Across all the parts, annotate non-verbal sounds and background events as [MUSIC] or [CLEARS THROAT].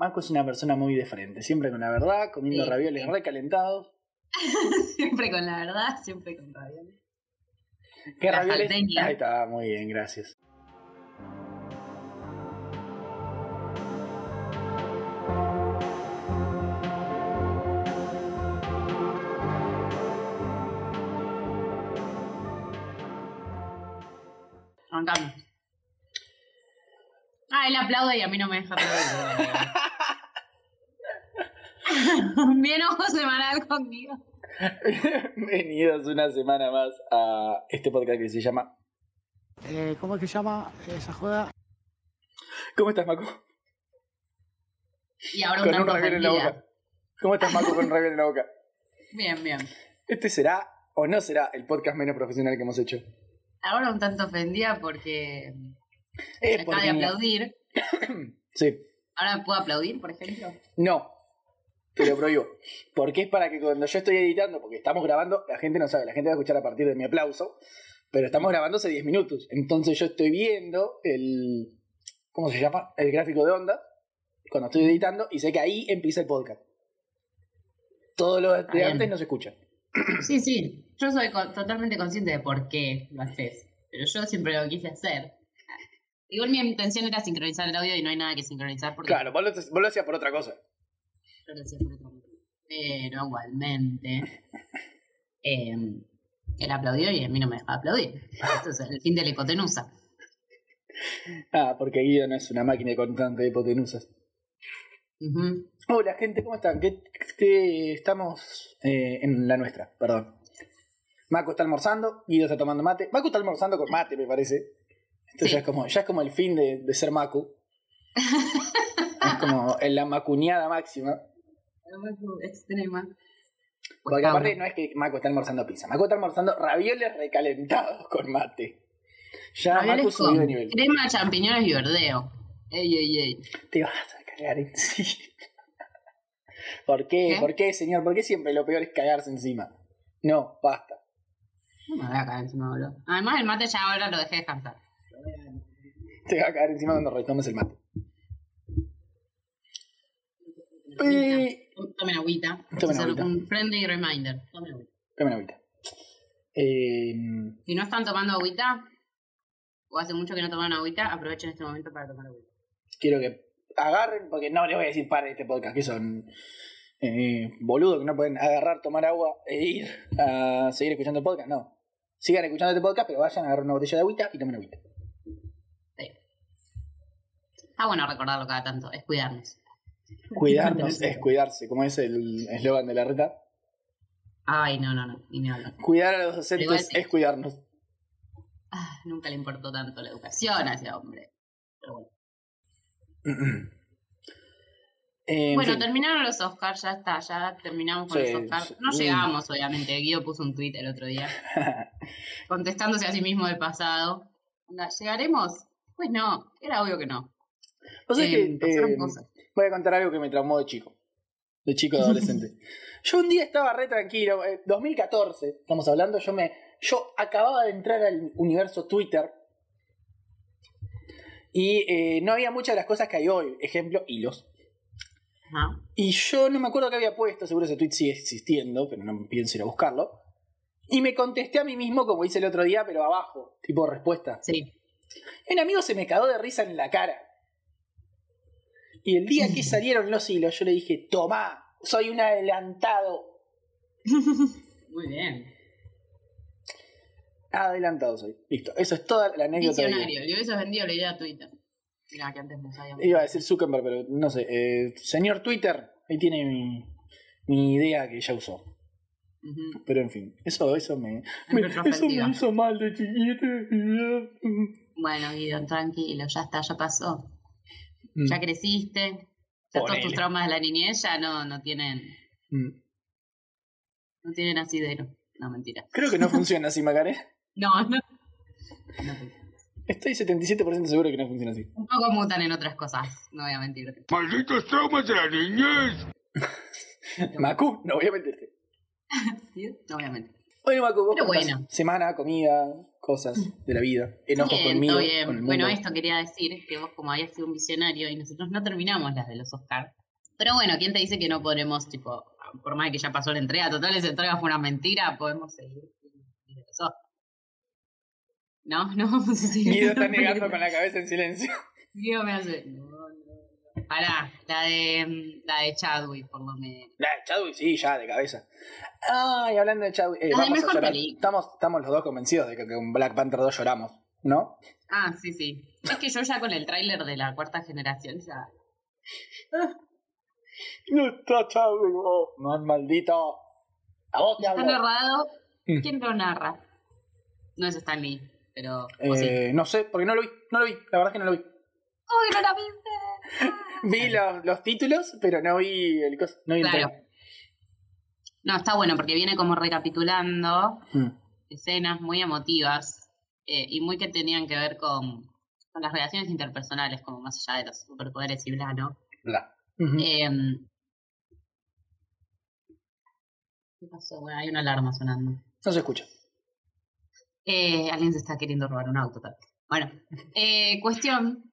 Maco es una persona muy de frente, siempre con la verdad, comiendo Sí, ravioles sí. recalentados. [LAUGHS] siempre con la verdad, siempre con ravioles. ¿Qué La ravioles? salteña. Ahí está, muy bien, gracias. Arrancamos. Ah, él aplaude y a mí no me deja. [LAUGHS] Bien ojo semanal conmigo. [LAUGHS] Bienvenidos una semana más a este podcast que se llama Eh, ¿Cómo es que se llama esa joda? ¿Cómo estás, Maco? Y ahora un Con un raviol en la boca. ¿Cómo estás, Maco, con un raviol en la boca? Bien, bien. Este será o no será el podcast menos profesional que hemos hecho. Ahora un tanto ofendida porque Acaba de aplaudir. [COUGHS] Sí, Ahora puedo aplaudir, por ejemplo. no, te lo prohíbo. Porque es para que cuando yo estoy editando, porque estamos grabando, la gente no sabe, la gente va a escuchar a partir de mi aplauso, pero estamos grabando hace 10 minutos. Entonces yo estoy viendo el... ¿Cómo se llama? El gráfico de onda, cuando estoy editando, y sé que ahí empieza el podcast. Todo lo de bien. antes no se escucha. [COUGHS] Sí, sí. Yo soy totalmente consciente de por qué lo haces. Pero yo siempre lo quise hacer. Igual mi intención era sincronizar el audio y no hay nada que sincronizar porque Claro, vos lo, vos lo hacías por otra cosa. yo lo hacía por otro motivo. Pero igualmente. eh, él aplaudió y a mí no me dejaba aplaudir. Esto es el fin de la hipotenusa. [LAUGHS] Ah, porque Guido no es una máquina constante de hipotenusas. Hola gente, ¿cómo están? ¿Qué, qué- estamos eh, en la nuestra, perdón. Maco está almorzando, Guido está tomando mate. Maco está almorzando con mate, me parece. Esto Sí. ya, es como, ya es como el fin de, de ser Macu. [LAUGHS] es como la macuñada máxima. Extrema. Porque Pues, aparte Tauro. no es que Maco está almorzando pizza. Maco está almorzando ravioles recalentados con mate. Ya Ravioles Macu subió de nivel. Crema, champiñones y verdeo. Ey, ey, ey. Te vas a cagar encima. [LAUGHS] ¿Por qué? ¿Qué? ¿Por qué, señor? ¿Por qué siempre lo peor es cagarse encima? No, basta. No me voy a caer encima, boludo. Además, el mate ya ahora lo dejé descansar. Te va a caer encima cuando retomes el mate. Tomen agüita. Tomen agüita. Un friendly reminder. Tomen agüita. Una agüita. Eh, Si no están tomando agüita, o hace mucho que no toman agüita, aprovechen este momento para tomar agüita. quiero que agarren, porque no les voy a decir para este podcast, que son eh, boludos que no pueden agarrar, tomar agua e ir a seguir escuchando el podcast. No. Sigan escuchando este podcast, pero vayan a agarrar una botella de agüita y tomen agüita. Sí. Ah, bueno recordarlo cada tanto, es cuidarnos. Cuidarnos es cuidarse, como es el eslogan de la reta. Ay, no, no, no, ni me hablo. Cuidar a los docentes sí. es cuidarnos. Ah, nunca le importó tanto la educación a ese hombre. Pero bueno. [CLEARS THROAT] Eh, en bueno, terminaron los Oscars, ya está, ya terminamos con Sí, los Oscars. sí. No Mm. llegamos, obviamente. Guido puso un tweet el otro día, [LAUGHS] contestándose a sí mismo del pasado. ¿Llegaremos? Pues no, era obvio que no. Eh, que, eh, cosas. voy a contar algo que me traumó de chico. De chico de [LAUGHS] adolescente. yo un día estaba re tranquilo. eh, 2014, estamos hablando. Yo me. Yo acababa de entrar al universo Twitter. Y eh, no había muchas de las cosas que hay hoy. Ejemplo, hilos. Ajá. Y yo no me acuerdo qué había puesto, seguro ese tweet sigue existiendo, pero no pienso ir a buscarlo. Y me contesté a mí mismo como hice el otro día, pero abajo, tipo respuesta. Sí. Un amigo se me cagó de risa en la cara. Y el día que salieron los hilos, yo le dije, tomá, soy un adelantado. [LAUGHS] Muy bien. Adelantado soy. Listo, eso es toda la anécdota. Visionario. Le hubieses vendido la idea a Twitter. Mira, que antes no sabíamos. Iba a decir Zuckerberg, pero no sé. eh, señor Twitter, ahí tiene mi, mi idea que ya usó. Ujú. Pero en fin, eso, eso me, me- eso me hizo mal de chiquito. Bueno, Guido, tranquilo, ya está, ya pasó. Mm, Ya creciste. Ya todos tus traumas de la niñez ya no, no tienen, mm. no tienen asidero. No, mentira. Creo que no [LAUGHS] funciona así, Macarena. No, no. No, Estoy 77% seguro que no funciona así. Un poco mutan en otras cosas, no voy a mentirte. Malditos traumas de la niñez. [LAUGHS] Macu, no voy a meterte. [LAUGHS] ¿Sí? No voy a mentir. Bueno, Macu, vos Pero bueno. Semana, comida, cosas de la vida. Enojos Bien, conmigo, todo bien. con el mundo. Bueno, esto quería decir que vos como habías sido un visionario y nosotros no terminamos las de los Oscars. Pero bueno, ¿quién te dice que no podremos, tipo, por más que ya pasó la entrega, total esa entrega fue una mentira, podemos seguir de los Oscars? No, [LAUGHS] no vamos a seguir. Guido está [LAUGHS] negando con la cabeza en silencio. Guido me hace. Pará, la de, mm, la de Chadwick, por lo menos. La de Chadwick, sí, ya, de cabeza. Ay, hablando de Chadwick, eh, vamos a llorar. Estamos, estamos los dos convencidos de que con Black Panther 2 lloramos, ¿no? Ah, sí, sí. Es que yo ya con el tráiler de la cuarta generación ya. [LAUGHS] No está Chadwick, oh, no, maldito. A vos te Está narrado. Mm. ¿Quién lo narra? No es Stan Lee, pero. sí. Eh, no sé, porque no lo vi, no lo vi, la verdad es que no lo vi. ¡Uy, no la viste! [LAUGHS] Vi los, los títulos, pero no vi el cos, no vi Claro. No, está bueno porque viene como recapitulando Mm. escenas muy emotivas eh, y muy que tenían que ver con, con las relaciones interpersonales, como más allá de los superpoderes y bla, ¿no? Bla. Em, ¿Qué pasó? Bueno, hay una alarma sonando. No se escucha. Eh, alguien se está queriendo robar un auto. tal. Bueno, eh, cuestión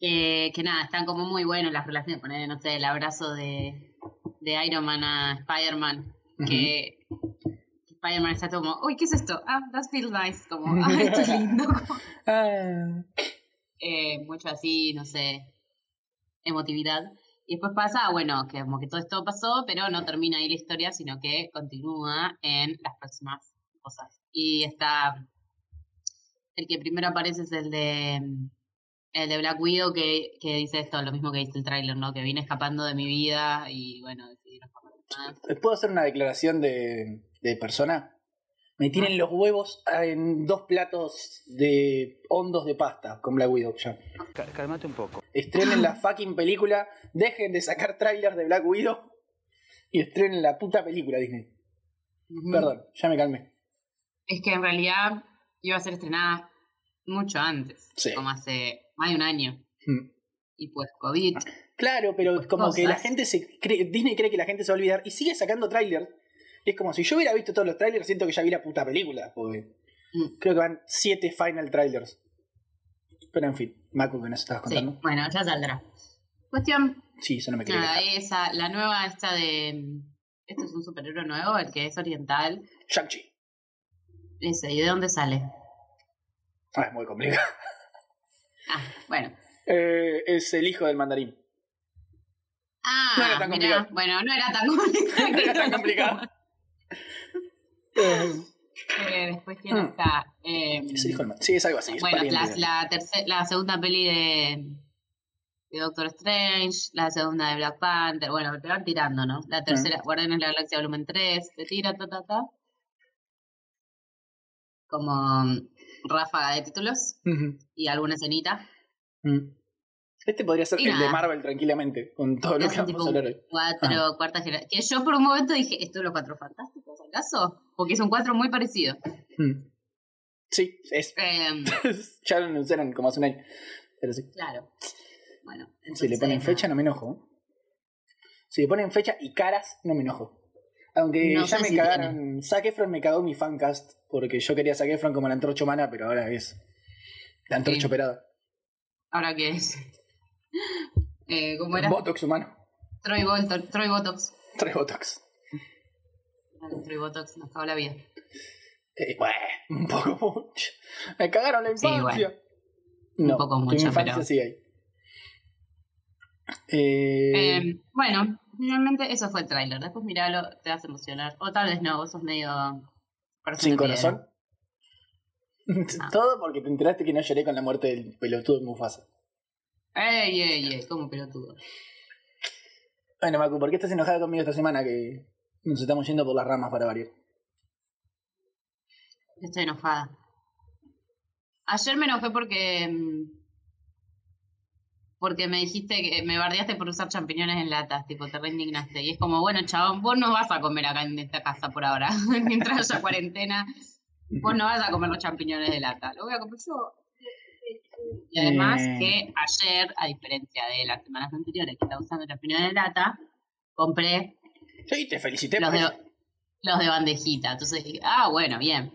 que, que nada, están como muy buenos las relaciones. Poner, no sé, el abrazo de, de Iron Man a Spider-Man. Que, que Spider-Man está como, uy, ¿qué es esto? Ah, that feels nice. Como, [LAUGHS] ah, esto es lindo. Como, Ah, eh, mucho así, no sé, emotividad. Y después pasa, bueno, que como que todo esto pasó, pero no termina ahí la historia, sino que continúa en las próximas cosas. Y está, el que primero aparece es el de, el de Black Widow, que, que dice esto, lo mismo que dice el tráiler, ¿no? Que vine escapando de mi vida y bueno, decidí no escapar más. ¿Puedo hacer una declaración de, de persona? Me tienen los huevos en dos platos de hondos de pasta con Black Widow ya. Cálmate un poco. Estrenen la [LAUGHS] fucking película, dejen de sacar trailers de Black Widow y estrenen la puta película Disney. Perdón, ya me calmé. Es que en realidad iba a ser estrenada mucho antes, Sí. como hace más de un año. Mm. Y pues COVID. Claro, pero Pues como que la gente se cree, Disney cree que la gente se va a olvidar y sigue sacando trailers. Es como si yo hubiera visto todos los trailers, siento que ya vi la puta película, porque Mm. creo que van siete final trailers. Pero en fin, Macu, que nos estabas Sí, contando. bueno, ya saldrá. Cuestión, Sí, eso no me nada, quejar. esa, la nueva esta de... Este es un superhéroe nuevo, el que es oriental. Shang-Chi. Ese, ¿y de dónde sale? Ah, es muy complicado. [LAUGHS] Ah, bueno. Eh, es el hijo del mandarín. Ah, No era tan mirá, complicado. bueno, no era tan [LAUGHS] complicado. No era tan complicado. [LAUGHS] Eh, después, ¿quién Mm. está? Eh, es el hijo del mandarín. Sí, es algo así. Es bueno, la, la, segunda peli de, de Doctor Strange, la segunda de Black Panther, bueno, te van tirando, ¿no? La tercera, Guardianes de la Galaxia Volumen 3, te tira, ta, ta, ta. Como ráfaga de títulos y alguna escenita. Mm. Este podría ser Y el de. Marvel tranquilamente, con todo lo que vamos a hablar hoy. cuatro, cuarta generación. Que yo por un momento dije, ¿esto es los cuatro fantásticos acaso? Porque son cuatro muy parecidos. Mm. Sí, es. Em, [LAUGHS] ya lo anunciaron como hace un año. Pero sí. claro. Bueno, Si le ponen fecha, no me enojo. Si le ponen fecha y caras, no me enojo. Aunque No ya me si cagaron. Zac Efron me cagó mi fancast. Porque yo quería Zac Efron como la antorcha humana, pero ahora es la antorcha Sí. operada. ¿Ahora qué es? [LAUGHS] Eh, ¿Cómo era? Botox humano. Troy, Bolton, Troy Botox. Tres Botox. Vale, Troy Botox nos acabó la vida. Eh, bueno, un poco mucho. Me cagaron la Sí, infancia. Un no, poco tu mucho, infancia pero- sigue ahí. Eh, Eh, bueno, finalmente eso fue el tráiler. Después miralo, te vas a emocionar. O tal vez no, vos sos medio... sin corazón. [LAUGHS] Todo porque te enteraste que no lloré con la muerte del pelotudo de Mufasa. Ey, ey, ey, como pelotudo. Bueno, Macu, ¿por qué estás enojada conmigo esta semana que nos estamos yendo por las ramas para variar? Estoy enojada. Ayer me enojé porque. Porque me dijiste que me bardeaste por usar champiñones en latas, tipo, te reindignaste. Y es como, bueno, chabón, vos no vas a comer acá en esta casa por ahora. [LAUGHS] Mientras haya cuarentena, vos no vas a comer los champiñones de lata. Lo voy a comer yo. Y además Eh. que ayer, a diferencia de las semanas anteriores que estaba usando champiñones de lata, compré Sí, te felicité los por de, eso. los de bandejita. Entonces dije, ah, bueno, bien.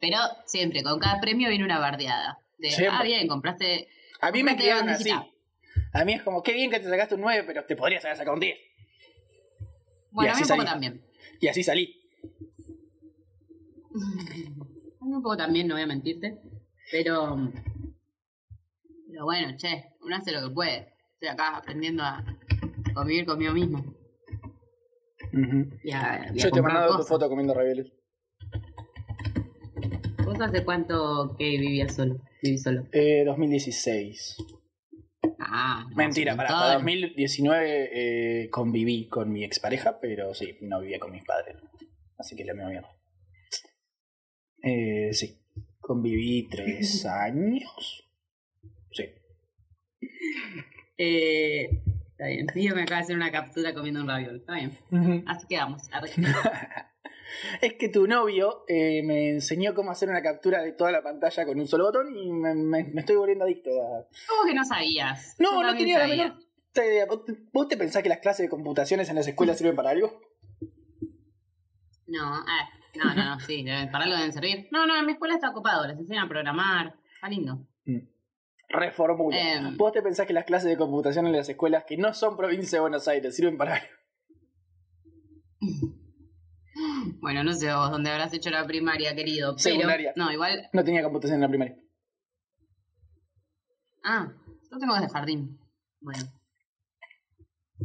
Pero siempre, con cada premio viene una bardeada. De, Siempre. ah, bien, compraste. A mí me criaron así. A mí es como, qué bien que te sacaste un 9, pero te podrías haber sacado un 10. Bueno, a mí un poco salí. también. Y así salí. A mí un poco también, no voy a mentirte. Pero. Pero bueno, che, uno hace lo que puede. Estoy acá aprendiendo a convivir conmigo mismo. Ujú. Y a, y a Yo te he mandado tu foto comiendo ravioles. ¿Vos hace cuánto que vivías solo? Viví solo. Eh, 2016. Ah, Mentira, para montón. hasta 2019 eh, conviví con mi expareja, pero sí, no vivía con mis padres. Así que la misma mierda. Eh, sí, conviví tres [LAUGHS] años. Sí. Eh, está bien. Tío me acaba de hacer una captura comiendo un raviol. Está bien. Así quedamos. [LAUGHS] [LAUGHS] Es que tu novio eh, me enseñó cómo hacer una captura de toda la pantalla con un solo botón y me, me- me estoy volviendo adicto a... ¿Cómo que no sabías? No, Yo no tenía la menor idea. ¿Vos te- ¿Vos te pensás que las clases de computaciones en las escuelas sirven para algo? No, ah, no, no, no, sí, deben- para algo deben servir. No, no, en mi escuela está ocupado, les enseñan a programar. Está lindo. Reformula. Em. ¿Vos te pensás que las clases de computación en las escuelas que no son provincia de Buenos Aires sirven para algo? [LAUGHS] Bueno, no sé vos dónde habrás hecho la primaria, querido. Pero, Secundaria. no, igual. No tenía computación en la primaria. Ah, yo tengo desde jardín. Bueno.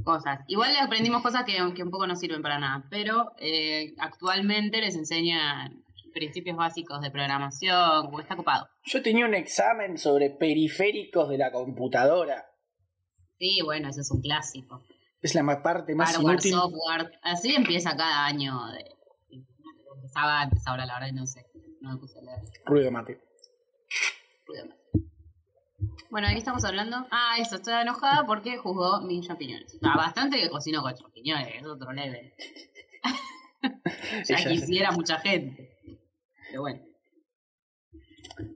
Cosas. Igual le aprendimos cosas que, que un poco no sirven para nada. Pero eh, actualmente les enseñan principios básicos de programación, está ocupado. Yo tenía un examen sobre periféricos de la computadora. Sí, bueno, eso es un clásico. Es la parte más Hardware, inútil. software. Así empieza cada año. De, empezaba antes, ahora la verdad no sé. No me puse a leer. Ruido mate. Ruido más. Bueno, ¿de qué estamos hablando? Ah, eso, estoy enojada porque juzgó mis champiñones. Ah, bastante que cocino con champiñones, es otro level. [LAUGHS] ya quisiera mucha gente. Pero bueno.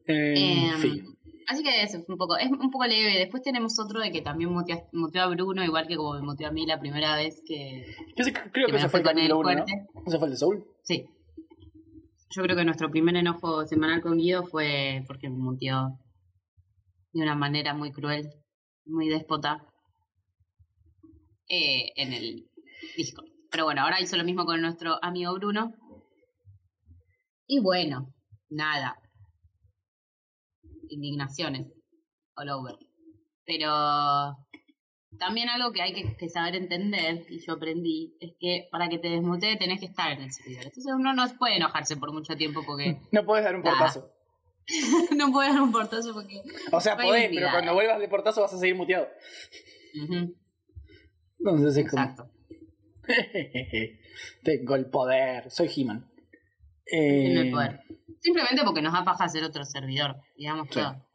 Eh, Em, fin. Así que eso, es un poco, es un poco leve. Después tenemos otro de que también moteó a Bruno, igual que como me moteó a mí la primera vez que, Yo creo que que ese fue con él 1, ¿no? ¿Ese fue el de Soul? Sí. Yo creo que nuestro primer enojo semanal con Guido fue porque me muteó de una manera muy cruel, muy déspota eh, en el disco. Pero bueno, ahora hizo lo mismo con nuestro amigo Bruno. Y bueno, nada. Indignaciones all over. Pero también algo que hay que, que saber entender, y yo aprendí, es que para que te desmutee tenés que estar en el servidor. Entonces uno no puede enojarse por mucho tiempo porque [LAUGHS] No podés dar un portazo. [LAUGHS] no puede dar un portazo porque... O sea, podés, pero cuando vuelvas de portazo vas a seguir muteado. Entonces es como... exacto. [LAUGHS] Tengo el poder, soy He-Man. Eh, poder. Simplemente porque nos da paja hacer otro servidor, digamos Sí. todo.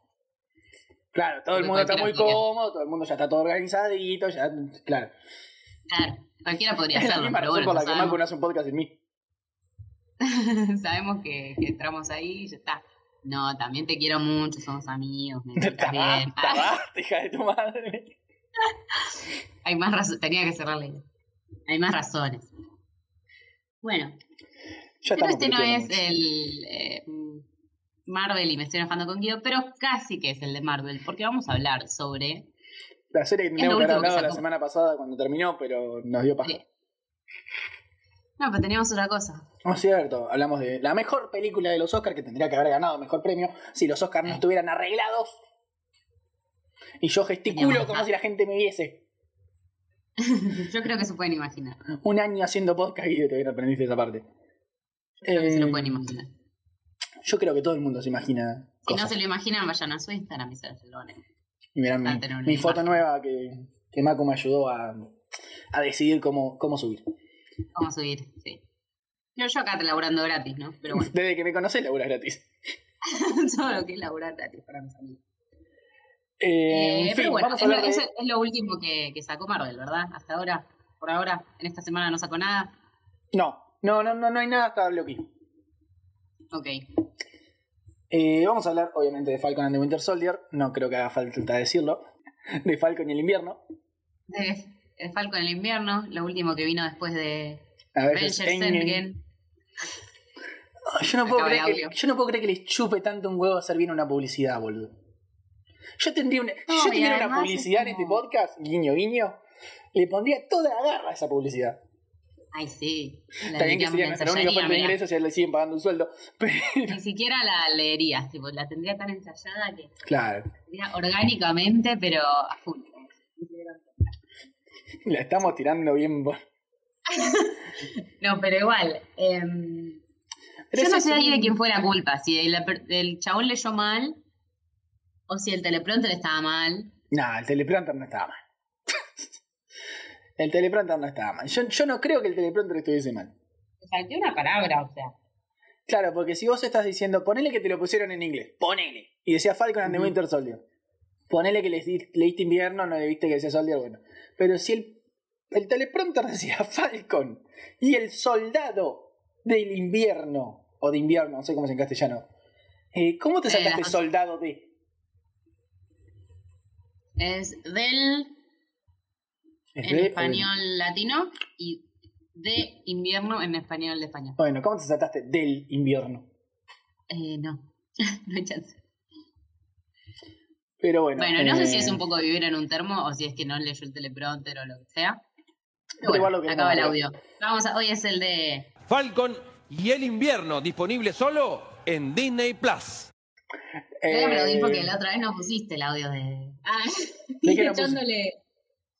Claro, todo el mundo está muy podría. cómodo, todo el mundo ya está todo organizadito, ya, claro. Claro, cualquiera podría Es la misma pero razón bueno, por la que Marco no hace un podcast en mí. [LAUGHS] sabemos que, que entramos ahí y ya está. No, también te quiero mucho, somos amigos, me [LAUGHS] bien. basta, hija de tu madre. [LAUGHS] Hay más razones, tenía que cerrarle. Hay más razones. Bueno, Ya pero este no es mucho. el eh, Marvel y me estoy enojando con Guido, pero casi que es el de Marvel, porque vamos a hablar sobre... La serie que teníamos que haber hablado la semana pasada cuando terminó, pero nos dio paja. Sí. No, pero teníamos otra cosa. No es cierto, hablamos de la mejor película de los Oscars que tendría que haber ganado mejor premio si los Oscars no estuvieran arreglados. Y yo gesticulo como si la gente me viese. [LAUGHS] Yo creo que se pueden imaginar. Un año haciendo podcast y todavía no aprendiste esa parte. Creo que se lo Eh, pueden imaginar. Yo creo que todo el mundo se imagina. Si no se lo imaginan, vayan a su Instagram y se lo Y mirá mi, foto nueva que, que Mako me ayudó a, a decidir cómo, cómo subir. A subir, sí. Yo, yo acá laburando gratis, ¿no? Pero bueno, [LAUGHS] Desde que me conocés, labura gratis. [LAUGHS] todo lo que es laburar gratis para mis amigos. Eh, Eh, fin, pero bueno, es de... es lo último que, que sacó Marvel, ¿verdad? Hasta ahora, por ahora, en esta semana no sacó nada. No, no, no, no, no hay nada hasta Loki. Ok. Eh, vamos a hablar, obviamente, de Falcon and the Winter Soldier. No creo que haga falta decirlo. [LAUGHS] De Falcon y el invierno. De, de Falcon en el invierno, lo último que vino después de Avengers Endgame. Endgame. yo, no puedo creer que, yo no puedo creer que les chupe tanto un huevo hacer bien una publicidad, boludo. Yo tendría una, yo y tuviera una publicidad en este podcast, guiño, guiño, le pondría toda la garra a esa publicidad. Ay, sí. La bien que sería nuestra única fuente de ingresos y a él le siguen pagando un sueldo. [LAUGHS] Pero, Ni siquiera la leerías, tipo, la tendría tan ensayada que claro, sería orgánicamente, pero a full. la estamos tirando bien. por- [LAUGHS] No, pero igual. em, Pero yo no sé ahí de un- quién fue la culpa, si el, el chabón leyó mal o si el teleprompter estaba mal. No, el teleprompter no estaba mal. El teleprompter no estaba mal. Yo, yo no creo que el teleprompter estuviese mal. Falté una palabra, o sea. Claro, porque si vos estás diciendo, ponele que te lo pusieron en inglés, ponele. Y decía Falcon and the. Winter Soldier. Ponele que leíste invierno, no le viste que decía Soldier, bueno. Pero si el, el teleprompter [LAUGHS] decía Falcon y el soldado del invierno, o de invierno, no sé cómo es en castellano. eh, ¿Cómo te sacaste soldado de? Es del ¿Es en de- español latino y de invierno en español de España. Bueno, ¿cómo te sacaste del invierno? Eh, no, [LAUGHS] no hay chance. Pero bueno. Bueno, no sé si eh, es un poco vivir en un termo o si es que no leyó el teleprompter o lo que sea. Pero Pero igual lo bueno, queremos acaba el audio. Vamos a, hoy es el de Falcon y el invierno, disponible solo en Disney Plus. Te voy a aplaudir eh, porque la otra vez no pusiste el audio de. Ah, ¿De [LAUGHS] echándole. No,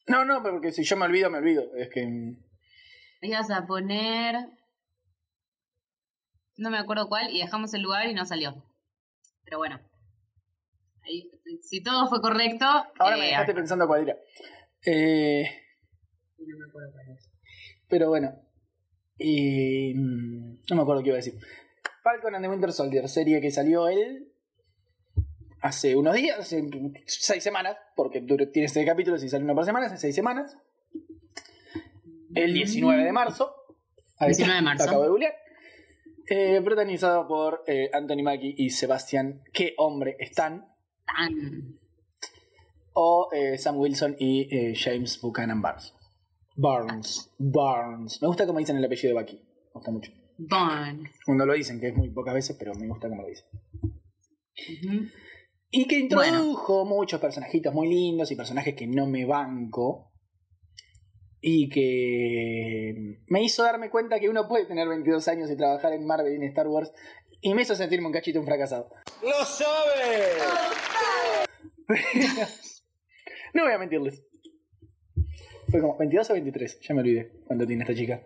no, porque si yo me olvido, me olvido. Es que. mm, Ibas a poner. No me acuerdo cuál y dejamos el lugar y no salió. Pero bueno. Ahí, si todo fue correcto. Ahora me eh, dejaste pensando cuál era. Eh, No me acuerdo cuál es. pero bueno. Y, mm, no me acuerdo qué iba a decir. Falcon and the Winter Soldier, serie que salió él hace unos días, hace seis semanas, porque tiene seis capítulos y sale uno por semana, hace seis semanas. El 19 de marzo. Ahí está, 19 de marzo. Acabo de googlear. Eh, protagonizado por eh, Anthony Mackie y Sebastián, qué hombre están. Tan. O eh, Sam Wilson y James Buchanan Barnes. Barnes. Barnes. Me gusta cómo dicen el apellido de Bucky. Me gusta mucho. Bon. Cuando lo dicen, que es muy pocas veces, pero me gusta cómo lo dicen. Ujú. Y que introdujo muchos personajitos muy lindos y personajes que no me banco. Y que me hizo darme cuenta que uno puede tener 22 años y trabajar en Marvel y en Star Wars. Y me hizo sentirme un cachito un fracasado. ¡Lo sabe! [LAUGHS] No voy a mentirles. Fue como 22 o 23, ya me olvidé cuánto tiene esta chica.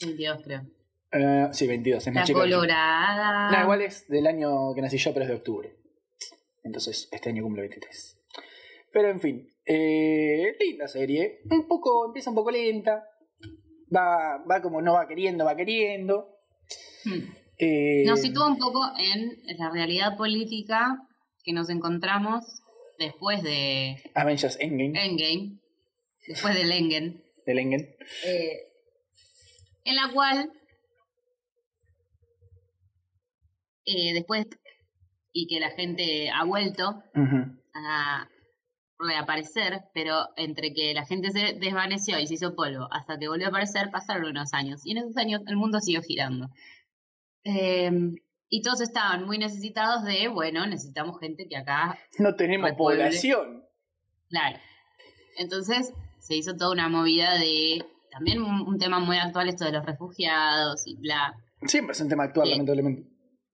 22, creo. Eh, sí, 22, es La más chica. yo. colorada. No, igual es del año que nací yo, pero es de octubre. Entonces, este año cumple 23. Pero en fin, eh, linda serie. Un poco, empieza un poco lenta. Va, va como no va queriendo, va queriendo. Hmm. Eh, Nos sitúa un poco en la realidad política que nos encontramos después de Avengers Endgame, Endgame, después del Engen, del Endgame. eh, en la cual eh, después y que la gente ha vuelto a reaparecer, pero entre que la gente se desvaneció y se hizo polvo hasta que volvió a aparecer pasaron unos años y en esos años el mundo siguió girando. Eh, y todos estaban muy necesitados de, bueno, necesitamos gente que acá No tenemos Repueble. población. Claro. Entonces se hizo toda una movida de también un, un tema muy actual esto de los refugiados y bla. Siempre es un tema actual, Sí. lamentablemente.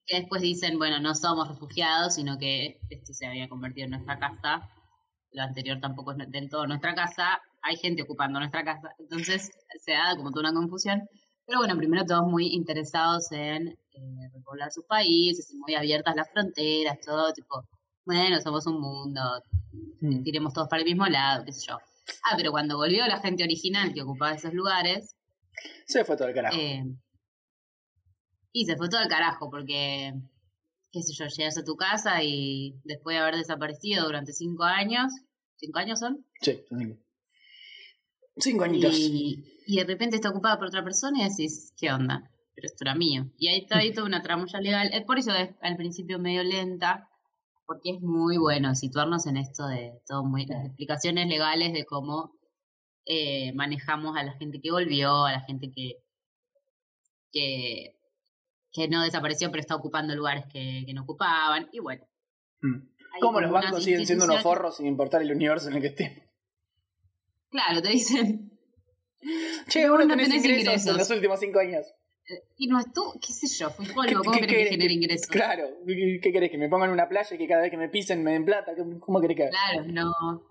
Que después dicen, bueno, no somos refugiados, sino que esto se había convertido en nuestra casa. Lo anterior tampoco es del todo nuestra casa. Hay gente ocupando nuestra casa. Entonces se da como toda una confusión. Pero bueno, primero todos muy interesados en eh, repoblar sus países, muy abiertas las fronteras, todo tipo, bueno, somos un mundo, Mm. tiremos todos para el mismo lado, qué sé yo. Ah, pero cuando volvió la gente original que ocupaba esos lugares, Se fue todo el carajo. eh, y se fue todo al carajo, porque, qué sé yo, llegas a tu casa y después de haber desaparecido durante cinco años, ¿cinco años son? Sí, cinco. Cinco añitos. Y, y de repente está ocupada por otra persona y decís, ¿qué onda? Pero esto era mío. Y ahí está ahí toda una tramulla legal. Es por eso es al principio medio lenta, porque es muy bueno situarnos en esto de todo muy, las explicaciones legales de cómo eh, manejamos a la gente que volvió, a la gente que, que que no desapareció, pero está ocupando lugares que, que no ocupaban. Y bueno. Mm. ¿Cómo los bancos siguen siendo unos forros sin importar el universo en el que estén? Claro, te dicen. Che, vos no tenés, tenés ingresos, ingresos. en los últimos cinco años. Y no estuvo, qué sé yo, fue polvo. ¿Qué- ¿Cómo qué querés que querés genere ingresos? Claro, ¿qué, querés? ¿Que me pongan en una playa y que cada vez que me pisen me den plata? ¿Cómo- ¿Cómo querés que? Claro, no.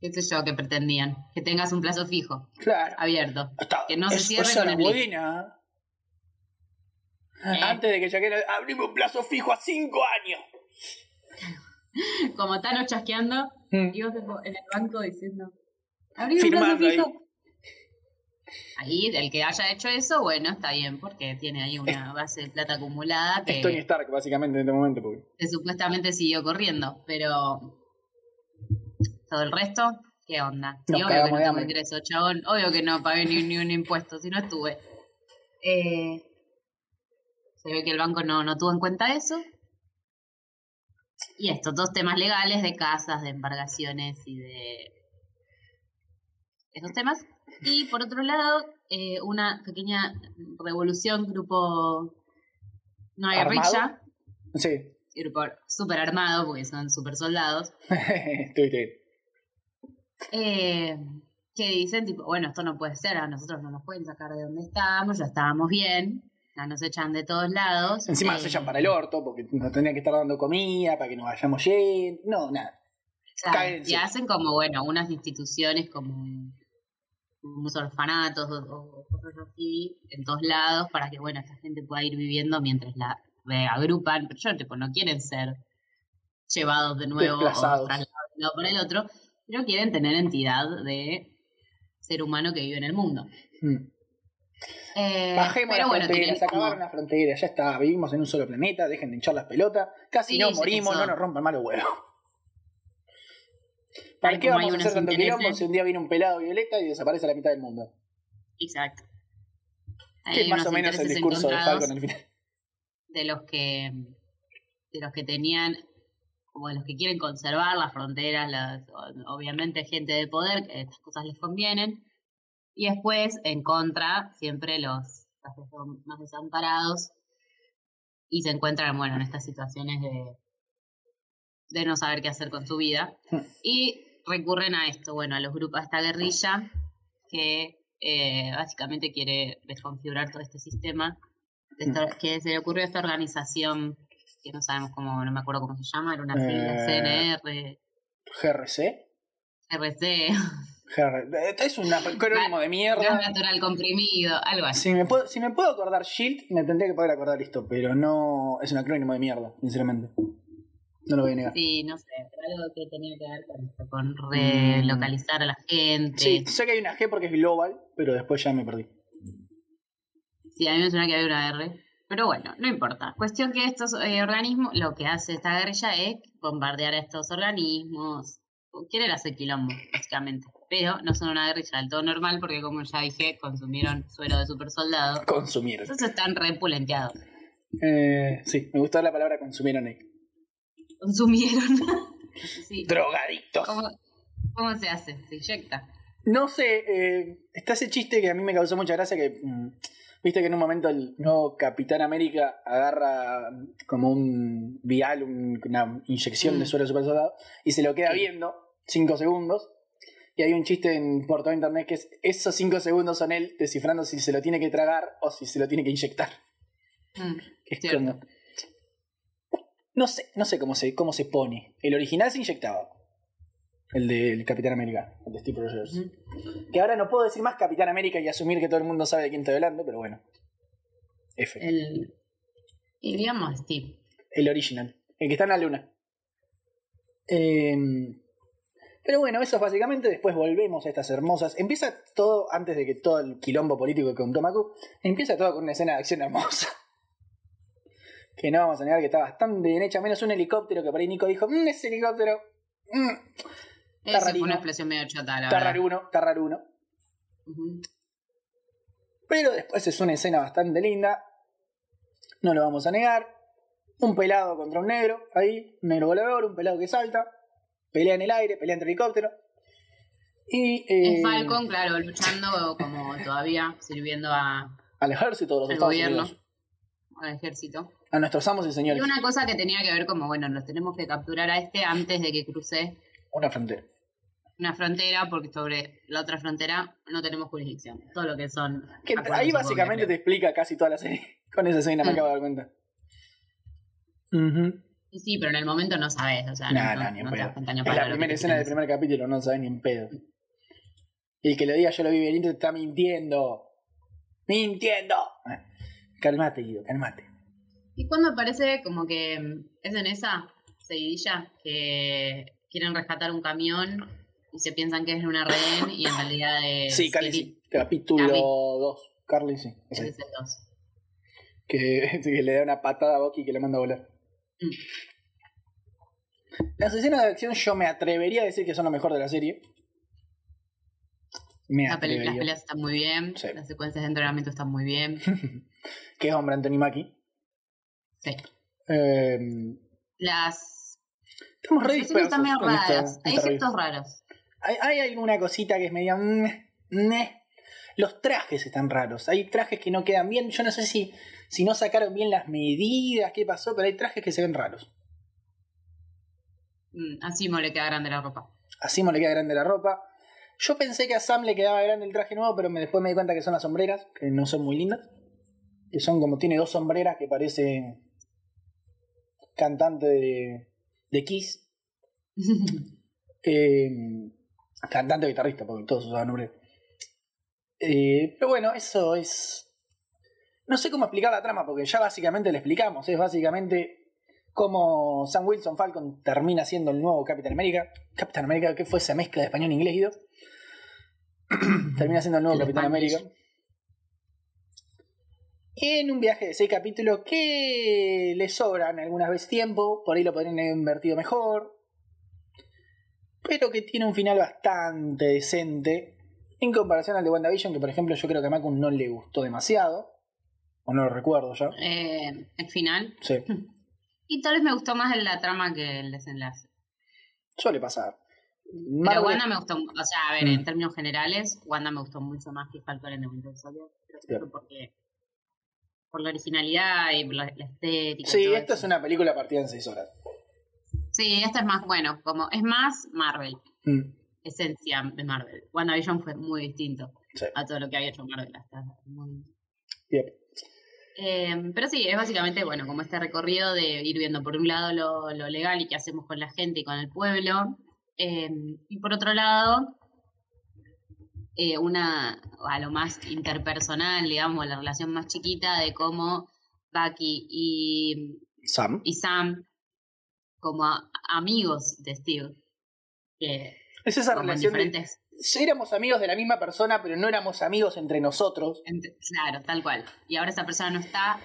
¿Qué sé yo que pretendían? Que tengas un plazo fijo, Claro. abierto. Está- que no se es- cierre con el buena. Eh. Antes de que Shakira abrimos un plazo fijo a cinco años. Como Thanos chasqueando Mm. en el banco diciendo. Abrí un plazo Firmando ahí. fijo. Ahí, el que haya hecho eso, bueno, está bien, porque tiene ahí una base de plata acumulada Es Tony que, Stark, básicamente, en este momento. Porque... que supuestamente siguió corriendo, pero todo el resto, ¿qué onda? Y obvio que no tengo ingreso, chabón, obvio que no pagué ni, ni un impuesto, si no estuve. Eh, se ve que el banco no, no tuvo en cuenta eso. Y estos dos temas legales de casas, de embargaciones y de esos temas. Y por otro lado, eh, una pequeña revolución, grupo no hay guerrilla, Sí. grupo super armado porque son super soldados, [LAUGHS] eh, que dicen tipo, bueno, esto no puede ser, a nosotros no nos pueden sacar de donde estábamos, ya estábamos bien, nos echan de todos lados. Encima eh, nos echan para el orto porque nos tendrían que estar dando comida para que nos vayamos yendo. No, nada. Claro, y hacen como, bueno, unas instituciones como unos orfanatos o, cosas así en todos lados para que, bueno, esta gente pueda ir viviendo mientras la reagrupan. Pero yo, tipo, no quieren ser llevados de nuevo o trasladados por el otro, pero quieren tener entidad de ser humano que vive en el mundo. Mm. Eh, Bajemos pero las bueno, fronteras, acabaron las fronteras, ya está, vivimos en un solo planeta, dejen de hinchar las pelotas, casi Sí, no morimos, no nos rompan malos huevos. ¿Para Hay qué hay vamos a hacer tanto quilombo si un día viene un pelado violeta y desaparece la mitad del mundo? Exacto. Que es Hay más o menos el discurso de. Falcon al final. de los que de los que tenían como de los que quieren conservar las fronteras las, obviamente gente de poder que estas cosas les convienen y después en contra siempre los, los que son más desamparados y se encuentran bueno en estas situaciones de de no saber qué hacer con su vida. Y recurren a esto bueno a los grupos a esta guerrilla que eh, básicamente quiere desconfigurar todo este sistema. De esta- que se le ocurrió a esta organización que no sabemos cómo, no me acuerdo cómo se llama, era una sigla, Eh, CNR, GRC. RC, GR... [LAUGHS] Es un acrónimo de gas mierda. natural comprimido, algo así. Si me, puedo, si me puedo acordar Shield, me tendría que poder acordar esto, pero no es un acrónimo de mierda, sinceramente. No lo voy a negar. Sí, no sé, pero algo que tenía que ver con esto, con relocalizar a la gente. Sí, sé que hay una G porque es global, pero después ya me perdí. Sí, a mí me suena que había una R. Pero bueno, no importa. Cuestión que estos eh, organismos, lo que hace esta guerrilla es bombardear a estos organismos. Quieren hacer quilombo, básicamente. Pero no son una guerrilla del todo normal porque, como ya dije, consumieron suero de super soldado. Consumieron. Entonces están repulenteados. Eh, sí, me gustó la palabra consumieron ahí. Consumieron. [LAUGHS] sí. Drogadictos. ¿Cómo, ¿Cómo se hace? Se inyecta. No sé, eh, está ese chiste que a mí me causó mucha gracia que... mm, Viste que en un momento el nuevo Capitán América agarra como un vial, un- una inyección de Mm. suero de super soldado y se lo queda Sí. viendo cinco segundos. Y hay un chiste en, por todo internet que es esos cinco segundos son él descifrando si se lo tiene que tragar o si se lo tiene que inyectar. Mm, es como- No sé, no sé cómo se, cómo se pone. El original se inyectaba. El del Capitán América, el de Steve Rogers. Que ahora no puedo decir más Capitán América y asumir que todo el mundo sabe de quién estoy hablando, pero bueno. F. El, El... Y digamos Steve. original. El que está en la luna. Em, pero bueno, eso es básicamente. Después volvemos a estas hermosas. Empieza todo, antes de que todo el quilombo político que contó Maku, empieza todo con una escena de acción hermosa. [LAUGHS] Que no vamos a negar que está bastante bien hecha, menos un helicóptero que por ahí Nico dijo, "Mm, ese helicóptero. mm, Esa fue rarino. una explosión medio chota, la está verdad. raruno, está raruno. Ujú. Pero después es una escena bastante linda. No lo vamos a negar. Un pelado contra un negro. Ahí, un negro volador, un pelado que salta. Pelea en el aire, pelea entre helicópteros. Y. eh, Es Falcon, claro, luchando como todavía, sirviendo a, Al ejército de los al Estados gobierno. Unidos. al ejército. A nuestros amos y Y señores. una cosa que tenía que ver como, bueno, nos tenemos que capturar a este antes de que cruce Una frontera. una frontera, porque sobre la otra frontera no tenemos jurisdicción. Todo lo que son. Que ahí básicamente te explica casi toda la serie. [LAUGHS] Con esa escena me Mm. acabo de dar cuenta. Y Sí, pero en el momento no sabes, o sea, no, Nah, no- nah, ni en no te pedo. para la primera escena del primer capítulo, no sabes ni en pedo. Y el que lo diga yo lo vi venir te está mintiendo. ¡Mintiendo! Ah, Calmate, Guido, calmate. Y cuando aparece como que mm, es en esa seguidilla que quieren rescatar un camión y se piensan que es una rehén y en realidad es. sí, Carly, sí. Capítulo Carly. 2. Carly, sí. Es el dos. Que, [LAUGHS] que le da una patada a Bucky y que le manda a volar. Mm. Las escenas de acción yo me atrevería a decir que son lo mejor de la serie. Me La pele- las peleas están muy bien, Sí. las secuencias de entrenamiento están muy bien. [LAUGHS] que es hombre Anthony Mackie. Sí. Eh, Las estamos re están medio esta- raras. Hay efectos raros. Hay, hay alguna cosita que es medio... meh. Los trajes están raros. Hay trajes que no quedan bien. Yo no sé si, si no sacaron bien las medidas, qué pasó, pero hay trajes que se ven raros. Mm, Así me le queda grande la ropa. A Simo le queda grande la ropa. Yo pensé que a Sam le quedaba grande el traje nuevo, pero me, después me di cuenta que son las sombreras, que no son muy lindas. Que son como, tiene dos sombreras que parece cantante de, de Kiss. [LAUGHS] Eh, cantante o guitarrista, porque todos usaban nombre. Eh, pero bueno, eso es. No sé cómo explicar la trama, porque ya básicamente le explicamos. Es básicamente cómo Sam Wilson Falcon termina siendo el nuevo Capitán América. Capitán América, que fue esa mezcla de español e inglés, Guido? [CLEARS THROAT] termina siendo el nuevo Capitán. América. En un viaje de seis capítulos que le sobran algunas veces tiempo, por ahí lo podrían haber invertido mejor, pero que tiene un final bastante decente en comparación al de WandaVision, que por ejemplo yo creo que a Macun no le gustó demasiado, o no lo recuerdo ya. Eh, el final. Sí, [LAUGHS] Y tal vez me gustó más la trama que el desenlace. suele pasar. Pero Wanda me gustó, o sea, a ver, Mm. en términos generales, Wanda me gustó mucho más que Falcon en el Winter Soldier. Fue porque por la originalidad y por la, la estética. Sí, eso. es una película partida en seis horas. Sí, esta es más, bueno, como es más Marvel, Mm, esencia de Marvel. WandaVision fue muy distinto sí, a todo lo que había hecho Marvel hasta muy- bien. Eh, pero sí, es básicamente, bueno, como este recorrido de ir viendo por un lado lo, lo legal y qué hacemos con la gente y con el pueblo, eh, y por otro lado, eh, una, a lo más interpersonal, digamos, la relación más chiquita de cómo Bucky y, Sam. y Sam, como a- amigos de Steve, que Es esa relación de... diferentes Éramos amigos de la misma persona, pero no éramos amigos entre nosotros. Ent- Claro, tal cual. Y ahora esa persona no está.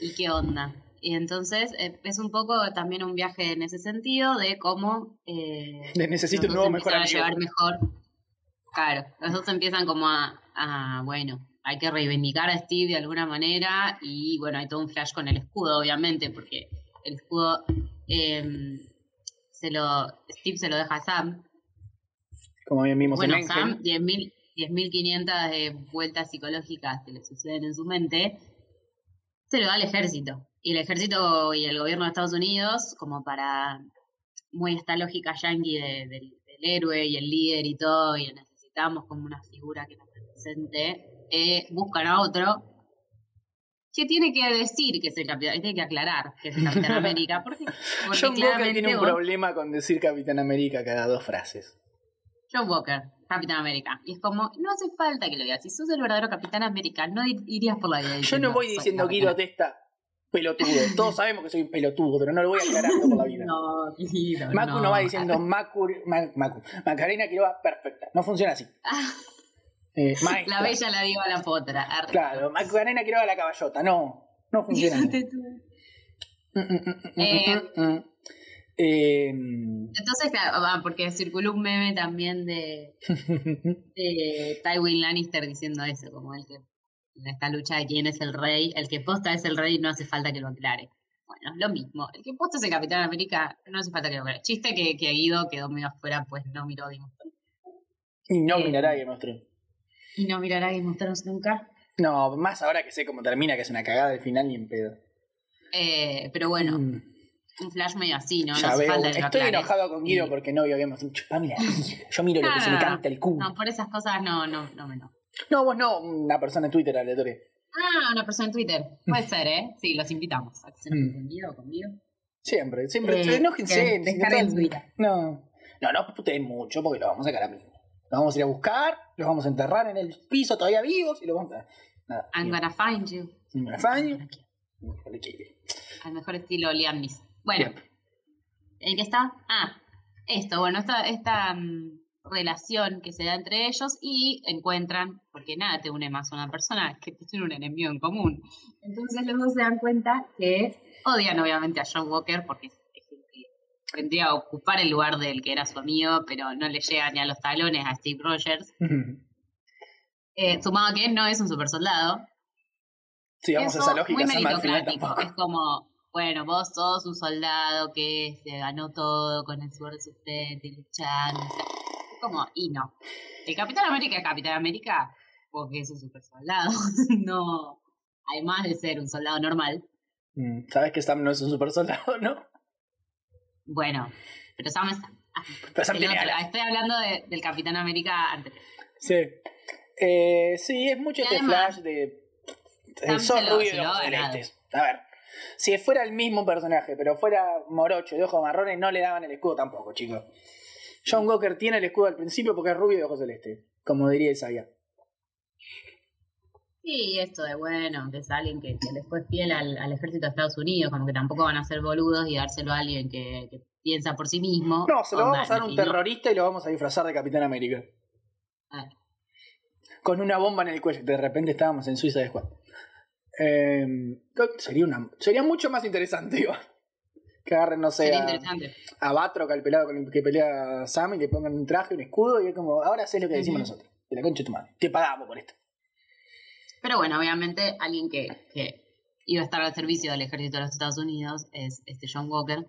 ¿Y qué onda? Y entonces eh, es un poco también un viaje en ese sentido de cómo eh, De necesito un nuevo mejor empiezan a amigo. llevar mejor. Claro, los dos empiezan como a, a, bueno, hay que reivindicar a Steve de alguna manera y bueno, hay todo un flash con el escudo, obviamente, porque el escudo eh, se lo, Steve se lo deja a Sam Como bien vimos bueno, en Sam, Endgame. 10.000 10.500 eh, vueltas psicológicas que le suceden en su mente, se lo da al ejército. Y el ejército y el gobierno de Estados Unidos, como para muy esta lógica yankee de- del, del héroe y el líder y todo, y necesitamos como una figura que nos represente, eh, buscan a otro que tiene que decir que es el capitán, tiene que aclarar que es el Capitán [LAUGHS] América, porque, porque John Walker claramente tiene un vos- problema con decir Capitán América cada dos frases. John Walker, Capitán América. Y es como, no hace falta que lo digas. Si sos el verdadero Capitán América, no ir- irías por la vida Yo no voy "Soy diciendo Guido Testa pelotudo. Todos sabemos que soy un pelotudo, pero no lo voy aclarando por la vida. [LAUGHS] No, Guido, Macu no, va diciendo [LAUGHS] Macu, Ma- Macu. Macarena Quiroga, perfecta. No funciona así. [LAUGHS] Eh, la bella la digo a la potra. Ar- Claro, Macarena Quiroga la caballota. No, no funciona así. Eh. Eh, Entonces, claro, ah, porque circuló un meme también de, [LAUGHS] de Tywin Lannister diciendo eso, como el que en esta lucha de quién es el rey, el que posta es el rey, no hace falta que lo aclare. Bueno, lo mismo. El que posta es el Capitán América, no hace falta que lo aclare. Chiste que, que Guido quedó medio afuera, pues no miró Game of Thrones. y no Eh, mirará Game of Thrones. Y no mirará Game of Thrones nunca. No, más ahora que sé cómo termina, que es una cagada el final ni en pedo. Eh, pero bueno, Mm, un flash medio así, ¿no? ya no veo. Estoy aclares. enojado con Guido porque no vio Game of Thrones. Yo miro lo que No, se me no, no. canta el culo. No, por esas cosas no, no, no me enojo. No, vos no, una persona en Twitter aleatoria. Ah, una persona en Twitter. Puede ser, ¿eh? Sí, los invitamos. A que se Mm. enojen con Guido o conmigo. Siempre, siempre. Eh, enójense. descarguen Twitter. No, no, no puteen mucho porque lo vamos a sacar a mí. Los vamos a ir a buscar, los vamos a enterrar en el piso todavía vivos y los vamos a. Nada. I'm gonna find you. I'm gonna find you. Al mejor estilo Liam Neeson. Bueno, Yep. ¿en qué está? Ah, esto, bueno, esta, esta mm, relación que se da entre ellos y encuentran, porque nada te une más a una persona que tiene un enemigo en común. Entonces los dos se dan cuenta que odian obviamente a John Walker porque es el que vendría a ocupar el lugar del que era su amigo, pero no le llega ni a los talones a Steve Rogers. [LAUGHS] Eh, sumado a que no es un super soldado, Sí, vamos a eso, esa lógica, muy meritocrático. Es como, bueno, vos sos un soldado que se ganó todo con el sudor de su frente y luchando. como, y no. El Capitán América es Capitán América porque es un super soldado. [LAUGHS] no, además de ser un soldado normal. Mm, Sabes que Sam no es un super soldado, ¿no? Bueno, pero Sam es. ah, Pero Sam tiene otro, estoy hablando de- del Capitán América anterior. Sí. Eh, sí, es mucho este flash de. Sam Eh, sos se lo- rubio se de lo ojos ha ganado. celestes. A ver. Si fuera el mismo personaje, pero fuera morocho de ojos marrones, no le daban el escudo tampoco, chicos. John Walker tiene el escudo al principio porque es rubio de ojos celestes. Como diría Isaiah. Sí, esto de bueno, que es alguien que, fue fiel al, al ejército de Estados Unidos, como que tampoco van a ser boludos y dárselo a alguien que, que piensa por sí mismo. No, se lo Onda, vamos a dar a un terrorista y lo vamos a disfrazar de Capitán América. Ah, Con una bomba en el cuello. De repente estábamos en Suiza de Squad. Eh, sería, una, sería mucho más interesante. [LAUGHS] Que agarren, no sé, a, a Batroc, al pelado con el que pelea Sam, y le pongan un traje, un escudo, y es como, ahora sé lo que decimos nosotros. De la concha de tu madre. Te pagamos por esto. Pero bueno, obviamente alguien que, que iba a estar al servicio del ejército de los Estados Unidos es este John Walker,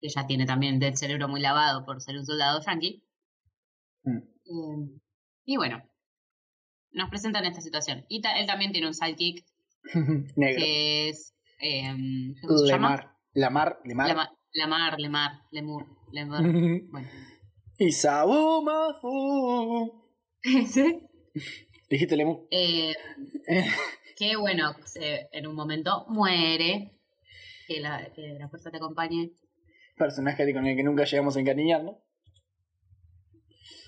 que ya tiene también el cerebro muy lavado por ser un soldado yankee. Mm. Eh, y bueno, nos presentan esta situación. Y ta- él también tiene un sidekick [LAUGHS] Negro. que es... eh, ¿Cómo se llama? Lemar. Lamar. Lemar. Lama- Lamar, Lemar, Lemur, Lemur. Bueno. Isabu Mafu. [LAUGHS] Ese, Dijiste Lemur. eh, [LAUGHS] que bueno, se- en un momento muere. Que la, que la fuerza te acompañe. Personaje con el que nunca llegamos a encariñar, ¿no?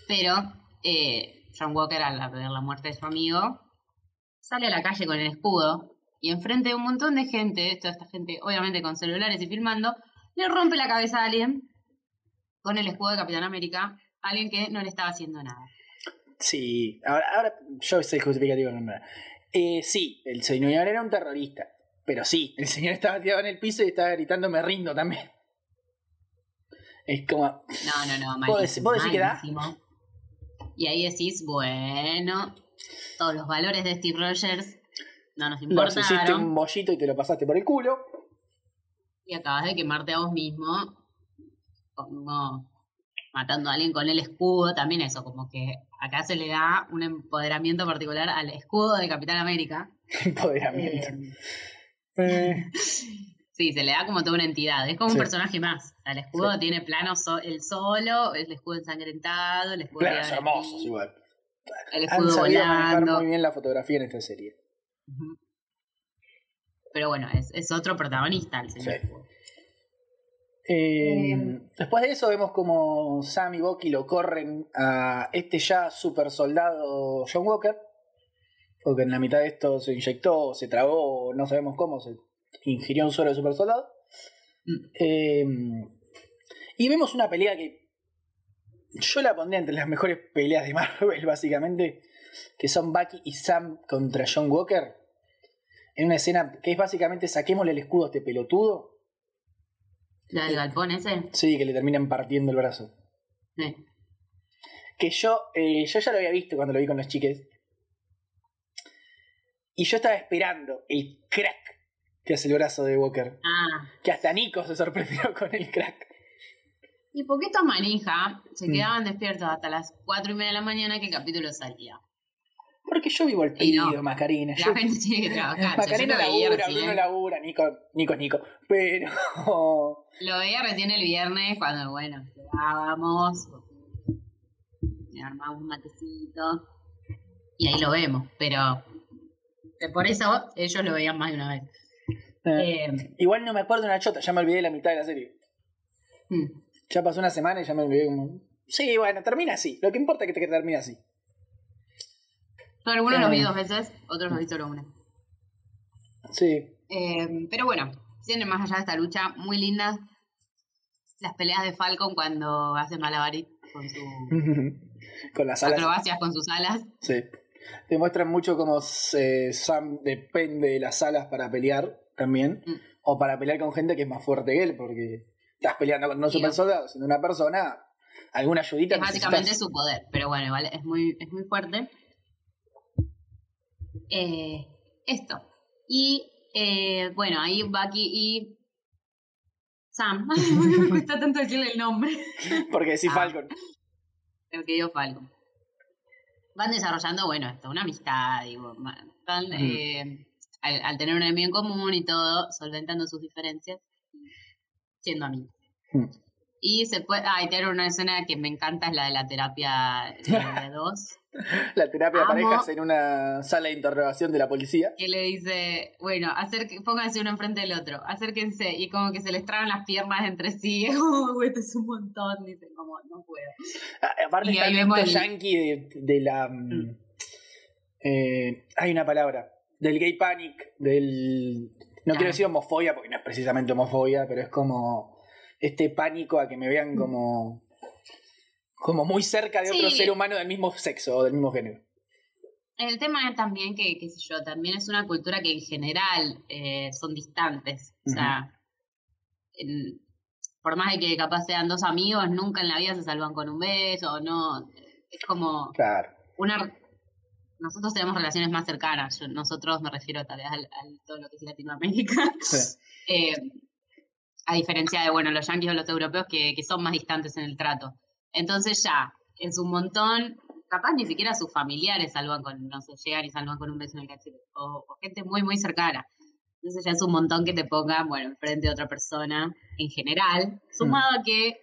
Pero eh, John Walker, al ver la muerte de su amigo, sale a la calle con el escudo. Y enfrente de un montón de gente, toda esta gente, obviamente con celulares y filmando, le rompe la cabeza a alguien con el escudo de Capitán América. Alguien que no le estaba haciendo nada. Sí, ahora, ahora yo el justificativo. No, no. Eh, sí, el señor era un terrorista. Pero sí, el señor estaba tirado en el piso y estaba gritando me rindo también. Es como... No, no, no, ¿Vos malísimo. decís- vos decís que da? Y ahí decís, bueno, todos los valores de Steve Rogers no nos Los hiciste importaron. un bollito y te lo pasaste por el culo. Y acabas de quemarte a vos mismo, como matando a alguien con el escudo, también eso, como que acá se le da un empoderamiento particular al escudo de Capitán América. [LAUGHS] Empoderamiento. Eh, Eh, [LAUGHS] sí, se le da como toda una entidad, es como Sí. un personaje más. O sea, el escudo tiene plano so- el solo, el escudo ensangrentado, el escudo planos hermosos igual. el Han escudo manejar volando. muy bien la fotografía en esta serie. Pero bueno, es, es otro protagonista el señor. Sí. Eh, después de eso vemos como Sam y Bucky lo corren a este ya super soldado John Walker. Porque en la mitad de esto se inyectó, se tragó, no sabemos cómo, se ingirió un suero de super soldado. Mm. Eh, y vemos una pelea que yo la pondría entre las mejores peleas de Marvel, [LAUGHS] básicamente. Que son Bucky y Sam contra John Walker. En una escena que es básicamente saquémosle el escudo a este pelotudo. ¿La del galpón ese? Sí, que le terminan partiendo el brazo. Sí. Que yo, eh, yo ya lo había visto cuando lo vi con los chiques. Y yo estaba esperando el crack que hace el brazo de Walker. Ah, Que hasta Nico se sorprendió [LAUGHS] con el crack. ¿y por qué estos manija se Mm. quedaban despiertos hasta las cuatro y media de la mañana que el capítulo salía? Porque yo vivo el Y no. pedido, Macarena. La Yo- gente tiene que trabajar. Sea, yo Macarena lo veía labura, Bruno labura, Nico, Nico es Nico. Pero. [LAUGHS] Lo veía recién el viernes cuando, bueno, llegábamos, me armamos un matecito y ahí lo vemos, pero por eso ellos lo veían más de una vez. Eh, Eh, Igual no me acuerdo una chota, ya me olvidé la mitad de la serie. hmm. Ya pasó una semana y ya me olvidé como. Sí, bueno, termina así. Lo que importa es que te termine así. Yo algunos los vi Eh. dos veces, otros los vi solo una. Sí. Eh, pero bueno, tienen más allá de esta lucha muy lindas las peleas de Falcon cuando hace malabarit con sus [LAUGHS] Con las alas. acrobacias con sus alas. Sí. Demuestran mucho cómo se- Sam depende de las alas para pelear también. Mm. O para pelear con gente que es más fuerte que él, porque estás peleando con no Sí, super soldados, sino una persona. Alguna ayudita. Es básicamente su poder, pero bueno, igual es muy, es muy fuerte. Eh, esto. Y eh, bueno, ahí Bucky y Sam. Ay, ¿por qué me cuesta tanto decirle el nombre? [LAUGHS] Porque si Ah. Falcon. El que dio Falcon. Van desarrollando, bueno, esto, una amistad, digo, van, eh, al, al tener un enemigo en común y todo, solventando sus diferencias, siendo amigos. Mm. Y se puede, ay, tiene una escena que me encanta, es la de la terapia de dos. [LAUGHS] La terapia de parejas en una sala de interrogación de la policía. que le dice, bueno, acerque, pónganse uno enfrente del otro, acérquense, y como que se les traban las piernas entre sí, [LAUGHS] güey, esto es un montón, dicen, como, no puedo. Ah, Aparte Y está el- yankee de, de la. mm, Mm. eh, hay una palabra. Del gay panic, del. No quiero decir homofobia, porque no es precisamente homofobia, pero es como. Este pánico a que me vean como. Como muy cerca de otro ser humano del mismo sexo o del mismo género. El tema es también que, qué sé yo, también es una cultura que en general eh, son distantes, o sea, en- por más de que capaz sean dos amigos, nunca en la vida se salvan con un beso, no, es como Claro. una... Nosotros tenemos relaciones más cercanas, yo- nosotros me refiero tal vez al, al todo lo que es Latinoamérica, Sí. [LAUGHS] Eh, a diferencia de, bueno, los yanquis o los europeos que, que son más distantes en el trato. Entonces ya, es un montón, capaz ni siquiera sus familiares salvan con, no sé, llegan y salvan con un beso en el cachete, o, o gente muy, muy cercana. Entonces ya es un montón que te pongan, bueno, enfrente de otra persona en general, sumado a que,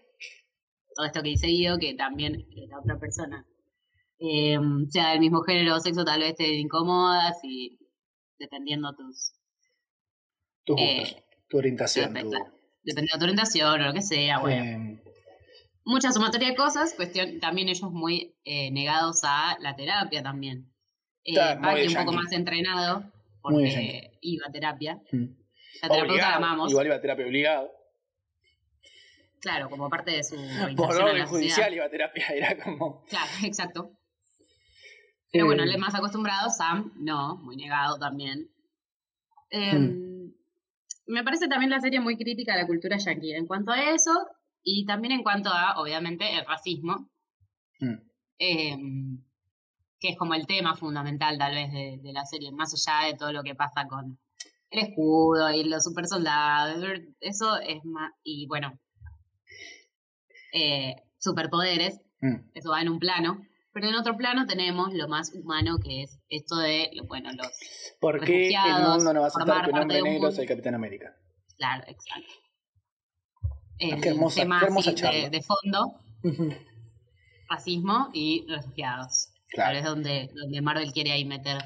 todo esto que dice Guido, que también que la otra persona eh, sea del mismo género o sexo, tal vez te incomodas y dependiendo tus, Tus Eh, gustos, tu orientación. tu-. Depende de tu orientación o lo que sea, bueno. eh, Mucha sumatoria de cosas, cuestión, también ellos muy eh, negados a la terapia también. De un poco más entrenado, porque iba a terapia. mm. La terapeuta Obligado, la amamos, Igual iba a terapia obligado. claro, como parte de su Por orden judicial iba a terapia. [LAUGHS] Era como. Claro, [LAUGHS] exacto. Pero bueno, eh, él es más acostumbrado, Sam no, muy negado también. Eh, Hmm. Me parece también la serie muy crítica a la cultura yankee en cuanto a eso y también en cuanto a, obviamente, el racismo, mm. eh, que es como el tema fundamental tal vez de, de la serie, más allá de todo lo que pasa con el escudo y los super soldados, eso es más, y bueno, eh, superpoderes, Mm. eso va en un plano, pero en otro plano tenemos lo más humano que es esto de, lo- bueno, los, ¿Por qué el mundo no va a aceptar que un hombre negro sea el Capitán América? claro, exacto. El Qué hermosa- tema qué hermosa de, de fondo, racismo y refugiados. Claro. Es donde, donde Marvel quiere ahí meter.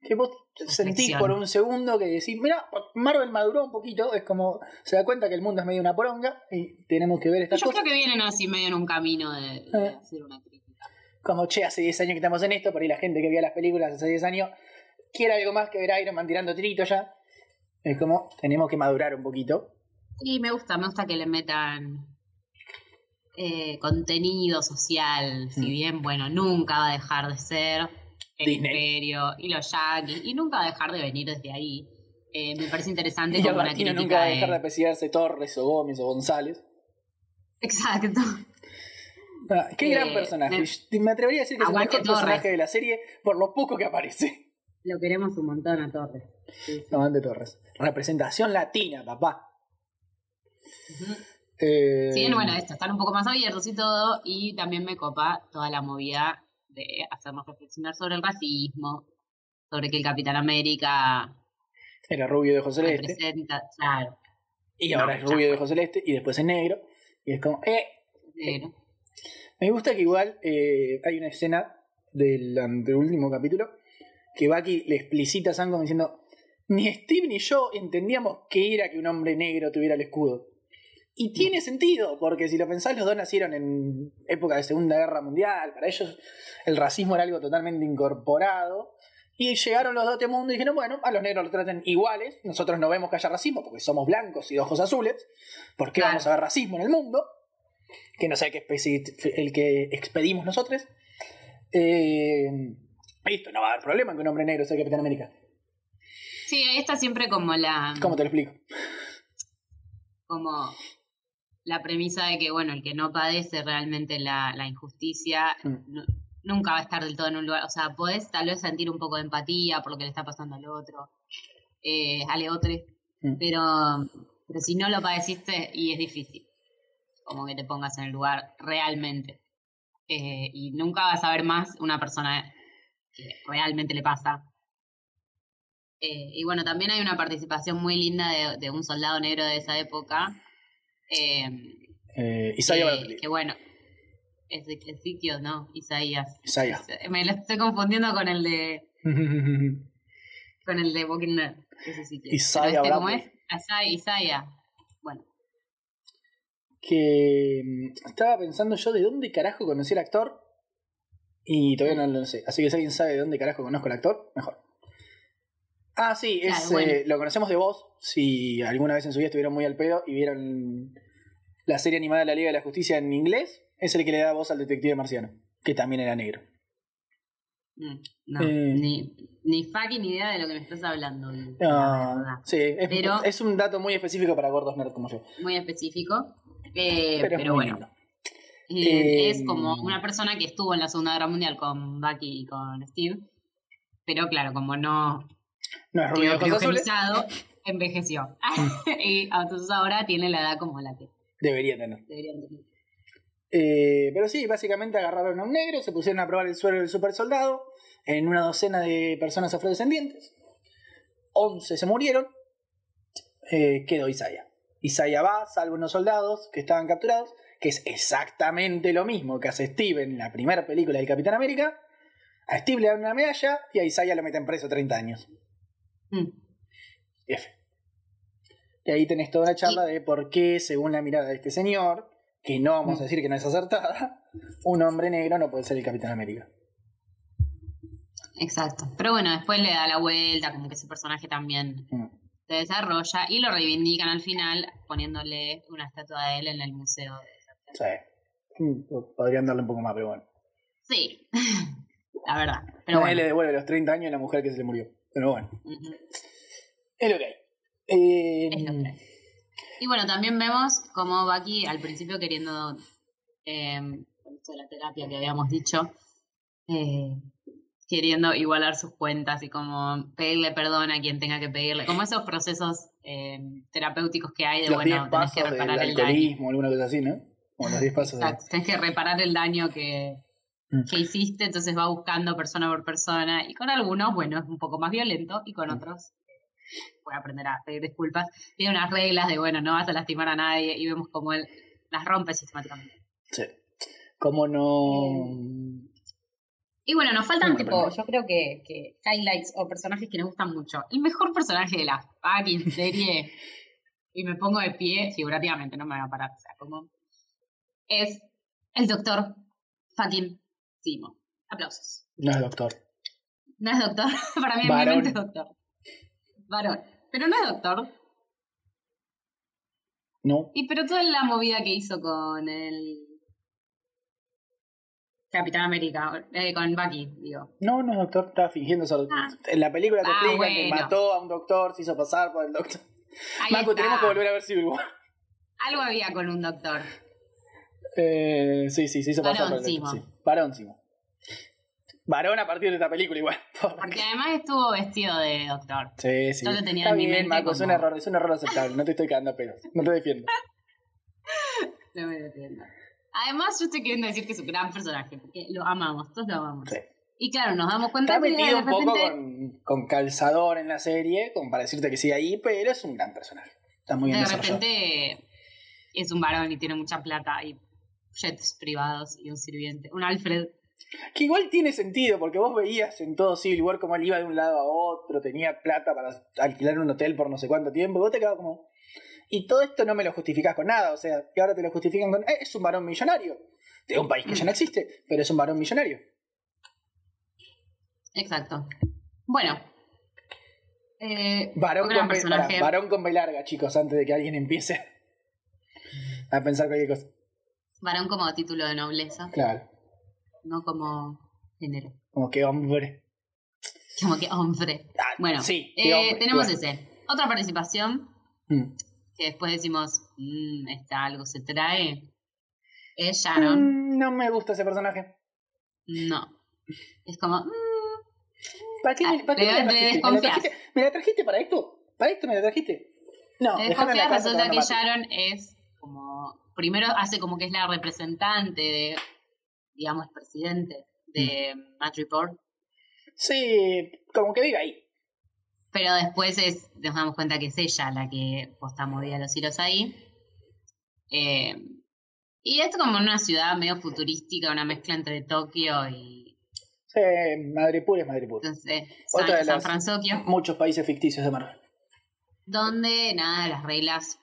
Que vos sentís por un segundo que decís, mira, Marvel maduró un poquito, es como se da cuenta que el mundo es medio una poronga y tenemos que ver estas Yo creo que vienen así medio en un camino de, de Eh. hacer una. Como, che, hace 10 años que estamos en esto, por ahí la gente que veía las películas hace 10 años quiere algo más que ver a Iron Man tirando tiritos ya. Es como, tenemos que madurar un poquito. Y me gusta, me gusta que le metan eh, contenido social, si Mm. bien, bueno, nunca va a dejar de ser el Disney. imperio y los yankees, y nunca va a dejar de venir desde ahí. Eh, me parece interesante Y como una crítica nunca va a de- dejar de apreciarse Torres o Gómez o González. Exacto. Ah, qué Eh, gran personaje. me- Me atrevería a decir que es el mejor Torres. personaje de la serie por lo poco que aparece. Lo queremos un montón a Torres. Amante Torres. Representación latina, papá. Ujú. Eh, Si bien, bueno, esto, están un poco más abiertos y todo, y también me copa toda la movida de hacernos reflexionar sobre el racismo, sobre que el Capitán América Era rubio de ojos celeste. claro, Y ahora No, es rubio de ojos celeste. Y después es negro. Y es como, eh. negro. Me gusta que igual eh, hay una escena del anteúltimo capítulo que Bucky le explicita a Sam como diciendo: Ni Steve ni yo entendíamos qué era que un hombre negro tuviera el escudo. Y tiene sentido, porque si lo pensás, los dos nacieron en época de Segunda Guerra Mundial. Para ellos el racismo era algo totalmente incorporado. Y llegaron los dos a este mundo y dijeron, bueno, a los negros los traten iguales. Nosotros no vemos que haya racismo porque somos blancos y de ojos azules. ¿Por qué Claro. vamos a ver racismo en el mundo? Que no sé qué especie el que expedimos nosotros. Eh, listo, no va a haber problema que un hombre negro sea Capitán América. Sí, ahí está siempre como la ¿Cómo te lo explico? como la premisa de que, bueno, el que no padece realmente la, la injusticia Mm. nu- nunca va a estar del todo en un lugar. O sea, podés tal vez sentir un poco de empatía por lo que le está pasando al otro, eh, al otro, Mm. pero, pero si no lo padeciste, y es difícil, como que te pongas en el lugar realmente. Eh, y nunca vas a ver más una persona que realmente le pasa. Eh, y bueno, también hay una participación muy linda de, de un soldado negro de esa época. eh, Eh, Isaiah que, bueno, es de Ezequiel, ¿no? Isaías. Isaiah. Me lo estoy confundiendo con el de [LAUGHS] con el de Walking Dead. que es Ezequiel. Isaiah Pero este, ¿cómo es? Isaiah, que mm, estaba pensando yo de dónde carajo conocí al actor y todavía no lo sé. Así que si alguien sabe de dónde carajo conozco al actor, mejor. Ah, sí, es, Claro, bueno. eh, lo conocemos de vos. Si alguna vez en su vida estuvieron muy al pedo y vieron la serie animada de la Liga de la Justicia en inglés, es el que le da voz al detective marciano, que también era negro. mm, no, Eh. ni, ni fucking idea de lo que me estás hablando. la Ah, sí, es, Pero- es un dato muy específico para gordos nerd como yo. Muy específico. Eh, Pero, bueno, lindo. Eh, es como una persona que estuvo en la Segunda Guerra Mundial con Bucky y con Steve, pero claro, como no No es rubio envejeció. [LAUGHS] y entonces ahora tiene la edad como la que debería tener. deberían tener. Eh, pero sí, básicamente agarraron a un negro, se pusieron a probar el suelo del super soldado en una docena de personas afrodescendientes. 11 se murieron. Eh, quedó Isaiah. Isaiah va, salva unos soldados que estaban capturados, que es exactamente lo mismo que hace Steve en la primera película del Capitán América. A Steve le dan una medalla y a Isaiah lo meten preso 30 años. Mm. F. Y ahí tenés toda una charla de por qué, según la mirada de este señor, que no vamos a decir que no es acertada, [LAUGHS] un hombre negro no puede ser el Capitán América. Exacto. Pero bueno, después le da la vuelta, como que ese personaje también Mm. Se desarrolla y lo reivindican al final poniéndole una estatua de él en el museo. de- Sí. Mm, Podrían darle un poco más, pero bueno. Sí, [LAUGHS] la verdad. Pero bueno. le devuelve los 30 años a la mujer que se le murió. Pero bueno, es lo que hay. Eh, Es lo que hay. Y bueno, también vemos como Bucky al principio queriendo, eh, con esto de la terapia que habíamos dicho, eh, queriendo igualar sus cuentas y como pedirle perdón a quien tenga que pedirle, como esos procesos eh, terapéuticos que hay de, los 10 bueno, tenés que del reparar el daño. alcoholismo, alguna cosa así, ¿no? O los 10 pasos de... Exacto, tenés que reparar el daño que, Mm. que hiciste, entonces va buscando persona por persona y con algunos, bueno, es un poco más violento y Mm. con otros eh, puede aprender a pedir disculpas. Tiene unas reglas de, bueno, no vas a lastimar a nadie y vemos como él las rompe sistemáticamente. Sí. ¿Cómo no...? Y bueno, nos faltan tipo, yo creo que, que highlights o personajes que nos gustan mucho. El mejor personaje de la fucking [LAUGHS] serie, y me pongo de pie figurativamente, no me voy a parar, o sea, como es el doctor fucking Simo. Aplausos. No es doctor. No es doctor, [LAUGHS] para mí mente es doctor. Varón. Pero no es doctor. No. Y pero toda la movida que hizo con el Capitán América, eh, con Bucky, digo. No, no es doctor, estaba fingiendo ser doctor. Ah. En la película te Ah, explican que mató a un doctor, se hizo pasar por el doctor. Ahí Marco, está. tenemos que volver a ver Civil War. Algo había con un doctor. Eh, sí, sí, se hizo pasar por el doctor. Sí. Varón a partir de esta película igual. [LAUGHS] Porque además estuvo vestido de doctor. Sí, sí. Yo lo tenía Está en mi bien, mente Marco, es un error, es un error aceptable. No te estoy cagando a pedos. No te defiendo. [LAUGHS] No me defiendo. Además, yo estoy queriendo decir que es un gran personaje, porque lo amamos, todos lo amamos. Sí. Y claro, nos damos cuenta Está que de metido un poco repente- con, con calzador en la serie, como para decirte que sigue ahí, pero es un gran personaje. Está muy bien de repente es un varón y tiene mucha plata y jets privados y un sirviente. Un Alfred. Que igual tiene sentido, porque vos veías en todo Civil War como él iba de un lado a otro, tenía plata para alquilar un hotel por no sé cuánto tiempo, y vos te quedabas como... Y todo esto no me lo justificás con nada, o sea, que ahora te lo justifican con... "Eh, es un varón millonario, de un país que ya no existe, pero es un varón millonario. Exacto. Bueno. Eh, Varón con, B, varón con B larga, chicos, antes de que alguien empiece a pensar cualquier cosa. varón como título de nobleza, Claro, no como género. como que hombre. Como que hombre. Ah, Bueno, sí, eh, hombre, tenemos ese. Otra participación Mm. Que después decimos, mmm, está algo se trae. Es Sharon. Mm, no me gusta ese personaje. No. Es como, mm, ¿Para qué, me, Ah, para qué me la trajiste? ¿Me la trajiste? ¿Me la trajiste para esto? ¿Para esto me la trajiste? No, desconfías, resulta que. Sharon es como. Primero hace como que es la representante de, digamos, presidente de Mm. Match Report. Sí, como que vive ahí. Pero después es, nos damos cuenta que es ella la que posta movía los hilos ahí. Eh, y es como una ciudad medio futurística, una mezcla entre Tokio y Sí, Madripoor es Madripoor. entonces, Otra San, de San las- Francisco, Muchos países ficticios de Marvel. donde nada, las reglas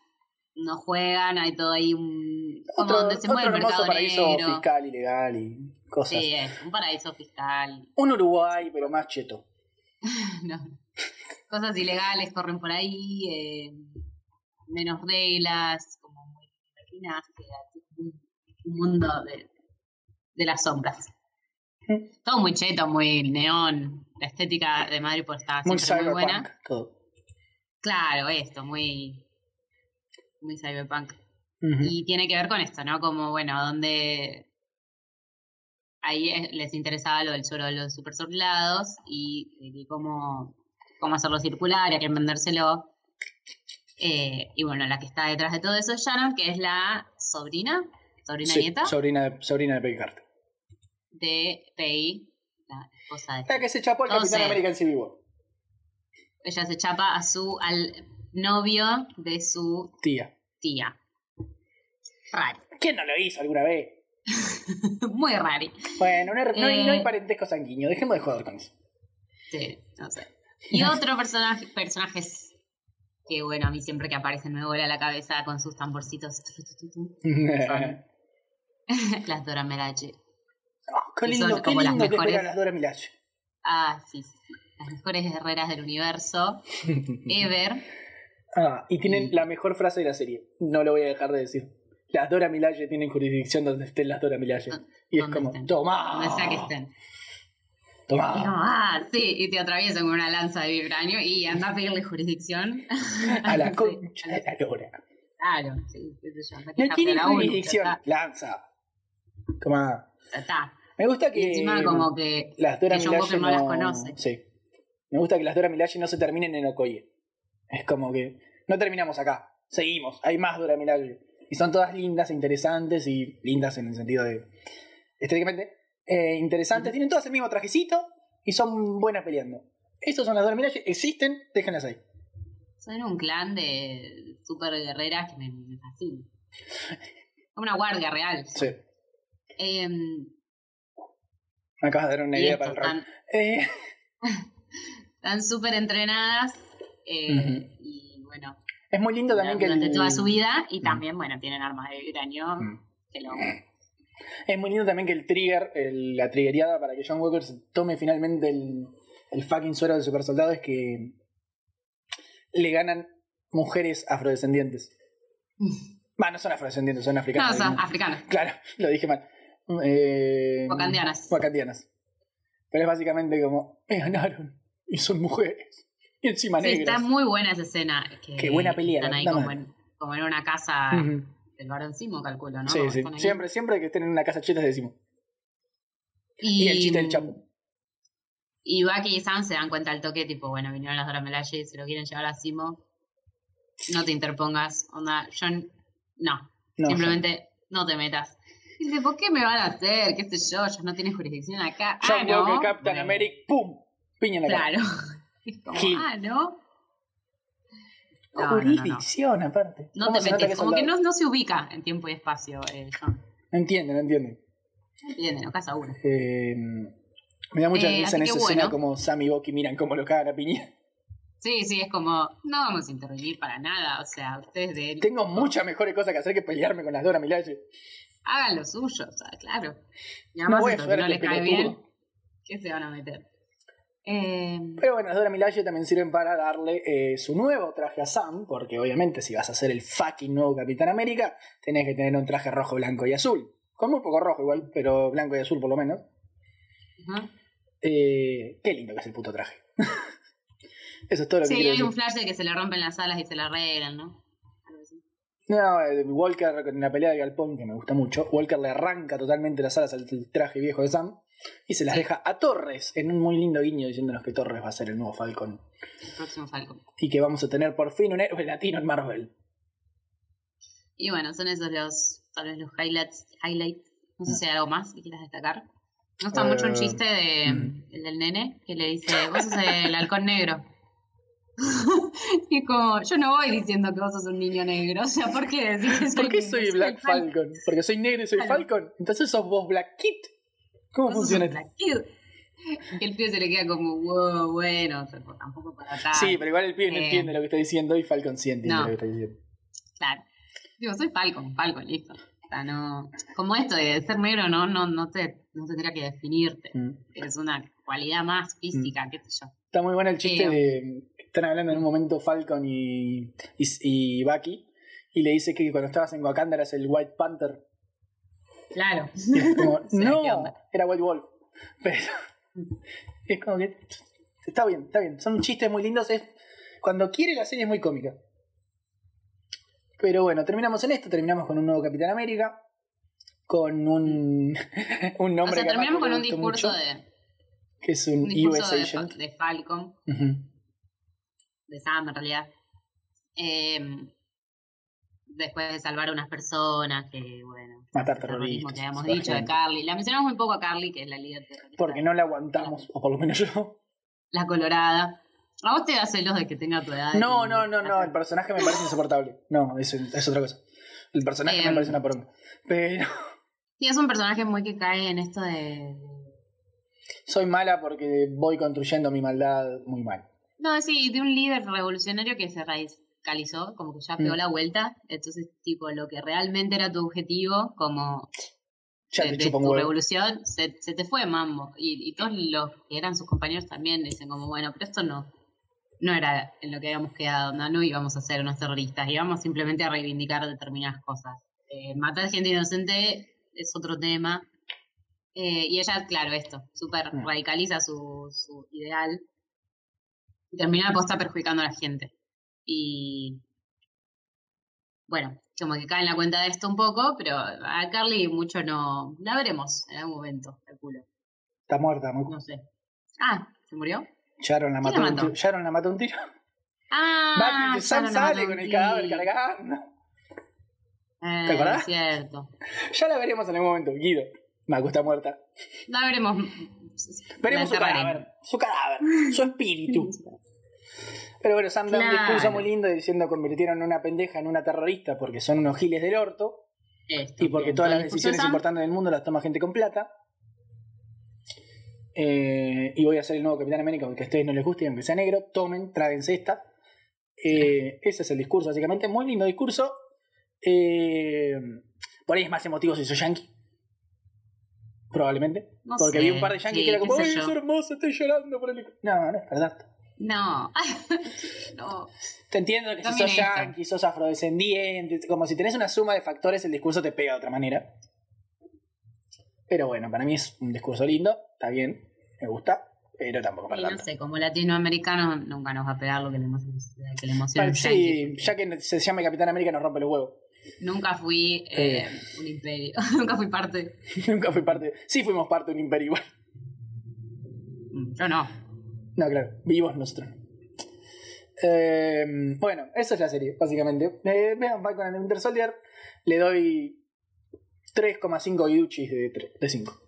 no juegan, hay todo ahí un... Como Otro, donde se mueve otro el mercado paraíso negro. fiscal y legal y cosas. Sí, es un paraíso fiscal. Un Uruguay, pero más cheto. [LAUGHS] No. Cosas ilegales corren por ahí, eh, menos reglas, como muy un, un mundo de, de las sombras. Todo muy cheto, muy neón. La estética de Madrid por está Muy siempre muy, buena. Todo. Claro, esto, muy, muy cyberpunk. Y tiene que ver con esto, ¿no? Como, bueno, donde ahí es- les interesaba lo del suero de los super soldados y, y cómo, cómo hacerlo circular y a quién vendérselo. Eh, y bueno, la que está detrás de todo eso es Sharon, que es la sobrina, sobrina Sí, nieta sobrina, de- sobrina de Peggy Carter. de Peggy, la esposa de La que se chapó al Capitán. América en Civil War. Ella se chapa a su, al novio de su Tía. tía. Rari. ¿Quién no lo hizo alguna vez? [LAUGHS] Muy rari. Bueno, no, hay- no hay, no hay Eh. parentesco sanguíneo. Dejemos de joder con eso. Sí, no sé. Y [LAUGHS] otro personaje, personajes que bueno, a mí siempre que aparecen me vuela la cabeza con sus tamborcitos. [LAUGHS] Las Dora Milaje. Oh, qué lindo, son qué como las lindo que mejores. las Dora Milaje. Ah, sí, sí, sí. Las mejores guerreras del universo. [LAUGHS] Ever. Ah, y tienen Y- la mejor frase de la serie. No lo voy a dejar de decir. Las Dora Milaje tienen jurisdicción donde estén las Dora Milaje. Y es como, estén. tomá. Donde sea que estén. Y Tomá. como, ah, sí, y te atraviesan con una lanza de vibranio y anda a pedirle jurisdicción. A la [LAUGHS] concha de la lora. Claro, sí, qué sé yo. No uno, jurisdicción. Lanza. Tomá. está. Me gusta Y que. encima como que las Dora que Milaje no las conoce. Sí. Me gusta que las Dora Milaje no se terminen en Okoye. Es como que no terminamos acá. Seguimos. Hay más Dora Milaje. Y son todas lindas e interesantes y lindas en el sentido de estéticamente eh, interesantes. Tienen todas el mismo trajecito y son buenas peleando. Estos son las Dora Milaje. Existen, déjenlas ahí. Son un clan de super guerreras que me, me fascina. Como una guardia real. Sí. Em, Me acabas de dar una idea para el rol. están [LAUGHS] Eh, están súper entrenadas. eh. Y bueno, es muy lindo también que. durante el- toda su vida. Y también, bueno, tienen armas de vibranio. Mm. Que lo, Es muy lindo también que el trigger, el- la triggeriada para que John Walker se tome finalmente el, el fucking suero del super soldado es que le ganan mujeres afrodescendientes. Va, no son afrodescendientes, son no, africanas. son digamos. africanos. Claro, lo dije mal. Eh, Wakandianas. wakandianas. Pero es básicamente como, me ganaron y son mujeres. Y encima Sí, negras. está muy buena esa escena. Que, Qué buena pelea, Están ahí como en, como en una casa. Del varón Simo, calculo, ¿no? Sí, sí. Siempre, siempre que estén en una casa cheta decimos. Y, Y el chiste del chapo. Y Bucky y Sam se dan cuenta al toque, tipo, bueno, vinieron las Dora Milaje, se lo quieren llevar a Simo. No te interpongas, onda, yo no, No, simplemente no te metas. Dice, ¿por qué me van a hacer? ¿Qué sé yo? Ya no tiene jurisdicción acá. John ah, ¿no? Walker, Captain Bueno, America, ¡pum! Piña en la cara. Claro. [LAUGHS] Es como, ah, ¿no? No, no, no, no. Jurisdicción, aparte. No ¿Cómo te metes, es como que no, no se ubica en tiempo y espacio, eh, John. No entiende, no entiende. No entiende, no casa uno. Eh, me da mucha Eh, risa en esa escena como Sam y Bucky miran cómo lo cagan a piña. Sí, sí, es como, no vamos a intervenir para nada, o sea, ustedes de él. Tengo muchas mejores cosas que hacer que pelearme con las Dora Milaje. Hagan lo suyo, o sea, claro. Y No además, voy a no este les cae bien, ¿qué se van a meter? Eh, Pero bueno, las Dora Milaje también sirven para darle eh, su nuevo traje a Sam, porque obviamente si vas a ser el fucking nuevo Capitán América, tenés que tener un traje rojo, blanco y azul. Con muy poco rojo igual, pero blanco y azul por lo menos. Eh, qué lindo que es el puto traje. [LAUGHS] Eso es todo lo que Sí, hay decir. un flash de que se le rompen las alas y se le arreglan, ¿no? No, eh, Walker en la pelea de Galpón, que me gusta mucho, Walker le arranca totalmente las alas al traje viejo de Sam y se las deja a Torres en un muy lindo guiño diciéndonos que Torres va a ser el nuevo Falcon El próximo Falcon. y que vamos a tener por fin un héroe latino en Marvel. Y bueno, son esos los, tal vez los highlights. highlights. No sé si hay algo más que quieras destacar. Me gusta Eh, mucho un chiste de, mm. el del nene que le dice, vos sos el halcón negro. [LAUGHS] y como, yo no voy diciendo que vos sos un niño negro. O sea, ¿por qué decís que soy ¿Por qué soy Black Falcon. Falcon? Porque soy negro y soy Claro. Falcon. Entonces sos vos Black Kid. ¿Cómo Vos funciona un esto? Y el pibe se le queda como, wow, bueno, pero tampoco para acá. Sí, pero igual el pibe no Eh. entiende lo que está diciendo y Falcon sí entiende No. lo que está diciendo. Claro. Digo, soy Falcon, Falcon, listo. O sea, no. Como esto de ser negro, no, no, no te, no tendría que definirte. Mm. Es una cualidad más física, qué sé yo. Está muy bueno el chiste Sí. de. Están hablando en un momento Falcon y, y, y Bucky. Y le dice que cuando estabas en Wakanda eras el White Panther. Claro. Y es como, [LAUGHS] Sí, ¿qué no, era White Wolf. [LAUGHS] Pero es como que está bien, está bien. Son chistes muy lindos. Es, cuando quiere la serie es muy cómica. Pero bueno, terminamos en esto. Terminamos con un nuevo Capitán América. Con un, [LAUGHS] un O nombre sea, a terminamos con un discurso mucho, de. Que es un, Un discurso US de, Agent. de Falcon, de Sam en realidad. Eh, después de salvar a unas personas que, bueno. Matar terroristas, que habíamos matar dicho de. Carly. La mencionamos muy poco a Carly, que es la líder terrorista. Porque no la aguantamos, o por lo menos yo. La colorada. ¿A vos te da celos de que tenga tu edad? No, no, no, no, el personaje me parece insoportable. No, es, es otra cosa. El personaje me Em. parece una poronga. Pero [LAUGHS] Sí, es un personaje muy que cae en esto de. soy mala porque voy construyendo mi maldad muy mal. No, sí, de un líder revolucionario que se radicalizó, como que ya pegó Mm. la vuelta. Entonces, tipo, lo que realmente era tu objetivo, como Ya de, te de tu revolución, se, se te fue mambo. Y, y todos los que eran sus compañeros también dicen, como, bueno, pero esto no. No era en lo que habíamos quedado, no, no íbamos a ser unos terroristas, íbamos simplemente a reivindicar determinadas cosas. Eh, matar gente inocente es otro tema. Eh, y ella, claro, esto, súper Mm. radicaliza su, su ideal y termina aposta perjudicando a la gente. Y bueno, como que cae en la cuenta de esto un poco, pero a Carly mucho no. La veremos en algún momento, calculo. Está muerta, muy No sé. Ah, ¿se murió? Sharon la ¿Quién mató, la un mató? tiro. Sharon la mató un tiro. [LAUGHS] [LAUGHS] Ah, Sam no sale con el cadáver cargando. Eh, ¿Te acordás? Cierto. [LAUGHS] Ya la veremos en algún momento, Guido. Macu está muerta. La veremos. Veremos La su cadáver, su cadáver, su espíritu. Pero bueno, Sam da un discurso muy lindo diciendo convirtieron una pendeja en una terrorista porque son unos giles del orto Esto, y porque bien. todas las decisiones Sam, importantes del mundo las toma gente con plata. Eh, y voy a ser el nuevo Capitán América, aunque a ustedes no les guste y aunque sea negro, tomen, tráguense esta. Eh, ese es el discurso, básicamente. Muy lindo discurso. Eh, por ahí es más emotivo si soy yankee. Probablemente. No porque sé, vi un par de yankees sí, que era como, ¡ay, es yo". hermoso! Estoy llorando por el. No, no es verdad. No. [LAUGHS] no. Te entiendo que si sos yankee, sos afrodescendiente, como si tenés una suma de factores, el discurso te pega de otra manera. Pero bueno, para mí es un discurso lindo, está bien, me gusta, pero tampoco para Y no tanto. sé, como latinoamericanos nunca nos va a pegar lo que le, que le emociona. Vale, un sí, yankee. ya que se llame Capitán América nos rompe los huevos. Nunca fui eh, un imperio. [LAUGHS] nunca fui parte. [LAUGHS] Nunca fui parte. Sí fuimos parte de un imperio igual. Yo no. No, claro, vivos nosotros. Eh, bueno, eso es la serie, básicamente. Eh, vean Falcon and the Winter Soldier. Le doy 3,5 Yuchis de, de 5.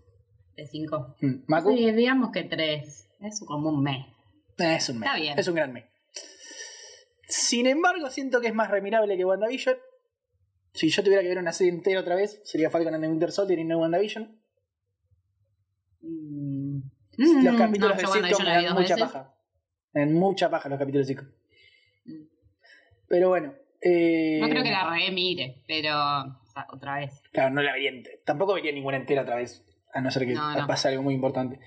De 5. Mm. Maku, Sí, digamos que 3. Es como un mes. es un mes. Está bien. Es un gran mes. Sin embargo, siento que es más remirable que WandaVision. Si yo tuviera que ver una serie entera otra vez, sería Falcon and the Winter Soldier y no WandaVision. Mm. Los Mm, capítulos no, de sitcom me dan mucha veces. paja. Me dan mucha paja los capítulos de sitcom. Mm. Pero bueno. eh, No creo que la re mire, pero o sea, otra vez. Claro, no la vería Tampoco vería ninguna entera otra vez. A no ser que No, no. pase algo muy importante.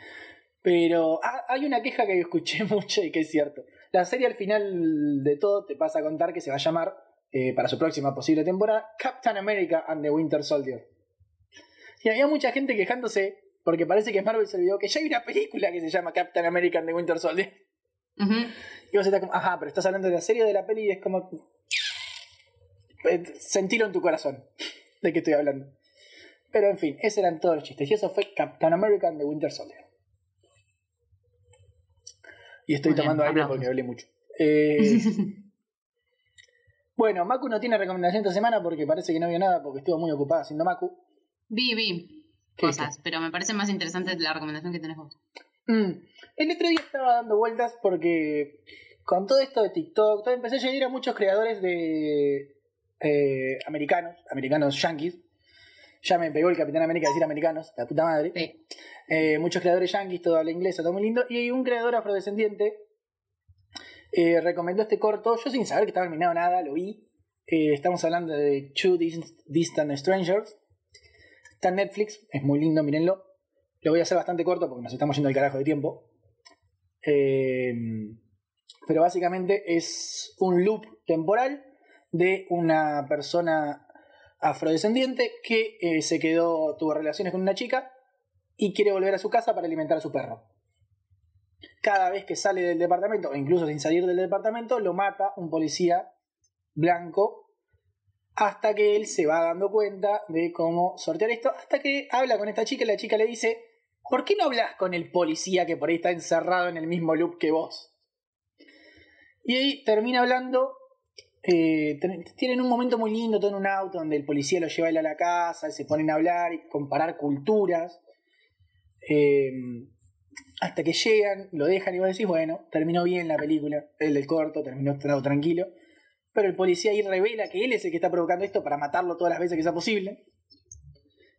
Pero ah, hay una queja que [LAUGHS] escuché mucho y que es cierto. La serie al final de todo te pasa a contar que se va a llamar, eh, para su próxima posible temporada, Captain America and the Winter Soldier. Y había mucha gente quejándose porque parece que Marvel se olvidó que ya hay una película que se llama Captain America and the Winter Soldier. Y vos estás como, ajá, pero estás hablando de la serie de la peli y es como. Eh, Sentilo en tu corazón de qué estoy hablando. Pero en fin, esos eran todos los chistes. Y eso fue Captain America and the Winter Soldier. Y estoy Muy bien, tomando aire porque hablé mucho. Eh, [LAUGHS] bueno, Maku no tiene recomendación esta semana porque parece que no vio nada porque estuvo muy ocupada haciendo Maku. Vi, vi ¿Qué cosas, pero me parece más interesante la recomendación que tenés vos. Mm. El otro día estaba dando vueltas porque con todo esto de TikTok, todo, empecé a seguir a muchos creadores de eh, americanos, americanos yankees. Ya me pegó el Capitán América decir americanos, la puta madre. Sí. Eh, muchos creadores yankees, todo habla inglés, todo muy lindo. Y hay un creador afrodescendiente eh, recomendó este corto. Yo sin saber que estaba terminado nada, lo vi. Eh, estamos hablando de Two Dis- Distant Strangers. Está en Netflix, es muy lindo, mírenlo. Lo voy a hacer bastante corto porque nos estamos yendo al carajo de tiempo. Eh, pero básicamente es un loop temporal de una persona afrodescendiente que eh, se quedó, tuvo relaciones con una chica y quiere volver a su casa para alimentar a su perro. Cada vez que sale del departamento, o incluso sin salir del departamento, lo mata un policía blanco hasta que él se va dando cuenta de cómo sortear esto, hasta que habla con esta chica y la chica le dice, ¿por qué no hablas con el policía que por ahí está encerrado en el mismo loop que vos? Y ahí termina hablando, eh, tienen un momento muy lindo, todo en un auto, donde el policía lo lleva a él a la casa, y se ponen a hablar y comparar culturas, eh, hasta que llegan, lo dejan y vos decís, bueno, terminó bien la película, el del corto, terminó todo tranquilo. Pero el policía ahí revela que él es el que está provocando esto para matarlo todas las veces que sea posible.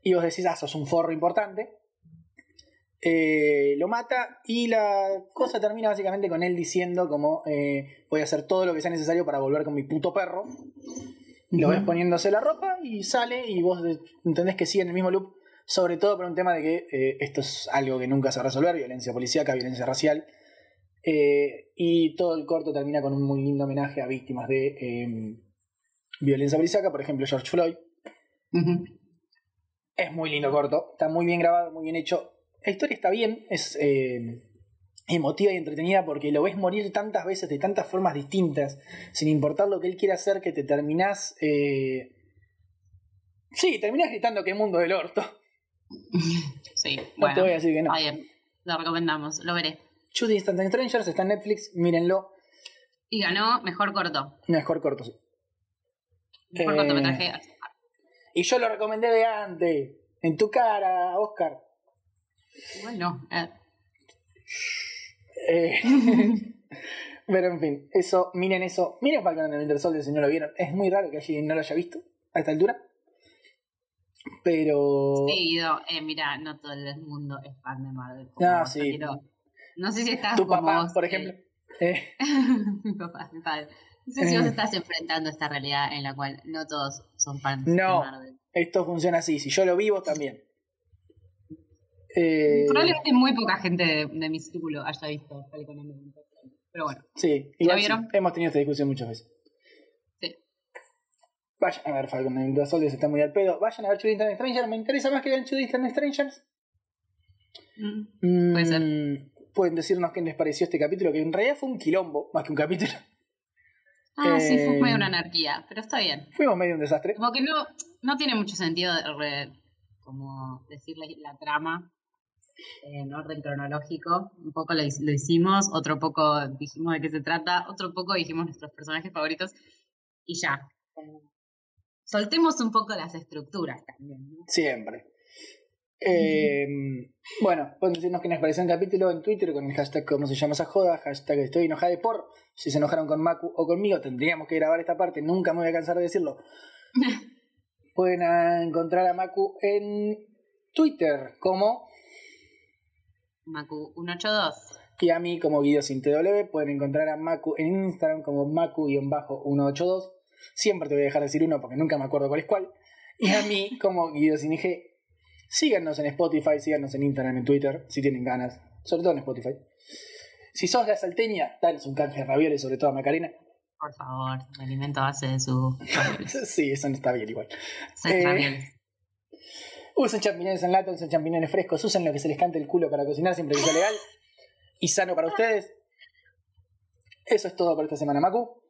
Y vos decís, ah, sos un forro importante. Eh, lo mata y la cosa termina básicamente con él diciendo como eh, voy a hacer todo lo que sea necesario para volver con mi puto perro. Lo ves poniéndose la ropa y sale y vos entendés que sigue en el mismo loop, sobre todo por un tema de que eh, esto es algo que nunca se va a resolver, violencia policíaca, violencia racial. Eh, y todo el corto termina con un muy lindo homenaje a víctimas de eh, violencia policíaca, por ejemplo George Floyd. Es muy lindo corto, está muy bien grabado, muy bien hecho. La historia está bien, es eh, emotiva y entretenida porque lo ves morir tantas veces de tantas formas distintas, sin importar lo que él quiera hacer, que te terminás... eh, Sí, terminás gritando que mundo del orto. [LAUGHS] Sí, No bueno. te voy a decir que no. Bien, lo recomendamos, lo veré. Two Distant Strangers está en Netflix, mírenlo. Y ganó mejor corto. Mejor corto, sí. Mejor Eh, cortometraje. Y yo lo recomendé de antes. En tu cara, Oscar. Bueno, eh, Eh, [LAUGHS] pero en fin, eso, miren eso. Miren Falcon and the Winter Soldier si no lo vieron. Es muy raro que alguien no lo haya visto a esta altura. Pero. sí, Guido, eh, mira, no todo el mundo es fan de Marvel. Ah, sí. no quiero- No sé si estás tu como papá, vos, por eh, ejemplo. Eh, [LAUGHS] mi papá, mi padre. No sé si vos Eh. estás enfrentando esta realidad en la cual no todos son fans No. de Marvel. esto funciona así. Si yo lo vivo, también. Eh, Probablemente muy poca gente de, de mi círculo haya visto Falcon and the Winter Soldier. Pero bueno, sí, igual sí, vieron? hemos tenido esta discusión muchas veces. sí. Vayan a ver Falcon and the Winter Soldier, está muy al pedo. Vayan a ver Two Distant Strangers. Me interesa más que vean Two Distant Strangers. Mm. Puede ser. Pueden decirnos qué les pareció este capítulo, que en realidad fue un quilombo, más que un capítulo. Ah, sí, fue Eh, medio una anarquía, pero está bien. Fuimos medio un desastre. Como que no, no tiene mucho sentido re- como decirle la trama en orden cronológico. Un poco lo, lo hicimos, otro poco dijimos de qué se trata, otro poco dijimos nuestros personajes favoritos y ya. Soltemos un poco las estructuras también, ¿no? Siempre. Eh, bueno, pueden decirnos que les pareció un capítulo en Twitter con el hashtag cómo se llama esa joda, hashtag estoy enojada por. Si se enojaron con Macu o conmigo, tendríamos que grabar esta parte, nunca me voy a cansar de decirlo. [LAUGHS] Pueden encontrar a Macu en Twitter como Macu 182. y a mí como Guido sin TW. Pueden encontrar a Macu en Instagram como Macu-182. Siempre te voy a dejar decir uno porque nunca me acuerdo cuál es cuál. Y a mí como Guido sin IG. Síganos en Spotify, síganos en Instagram, en Twitter, si tienen ganas. Sobre todo en Spotify. Si sos la salteña, danos un canje de ravioles, sobre todo a Macarena. Por favor, me alimento a base de su [LAUGHS] Sí, eso no está bien igual. Eh. Usen champiñones en lata, usen champiñones frescos, usen lo que se les cante el culo para cocinar siempre que sea legal y sano para ustedes. Eso es todo por esta semana, Macu.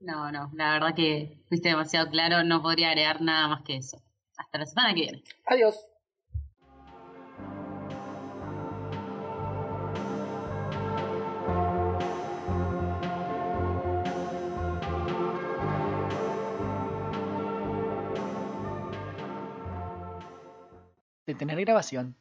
No, no, la verdad que fuiste demasiado claro, no podría agregar nada más que eso. Hasta la semana que viene. Adiós. Detener grabación.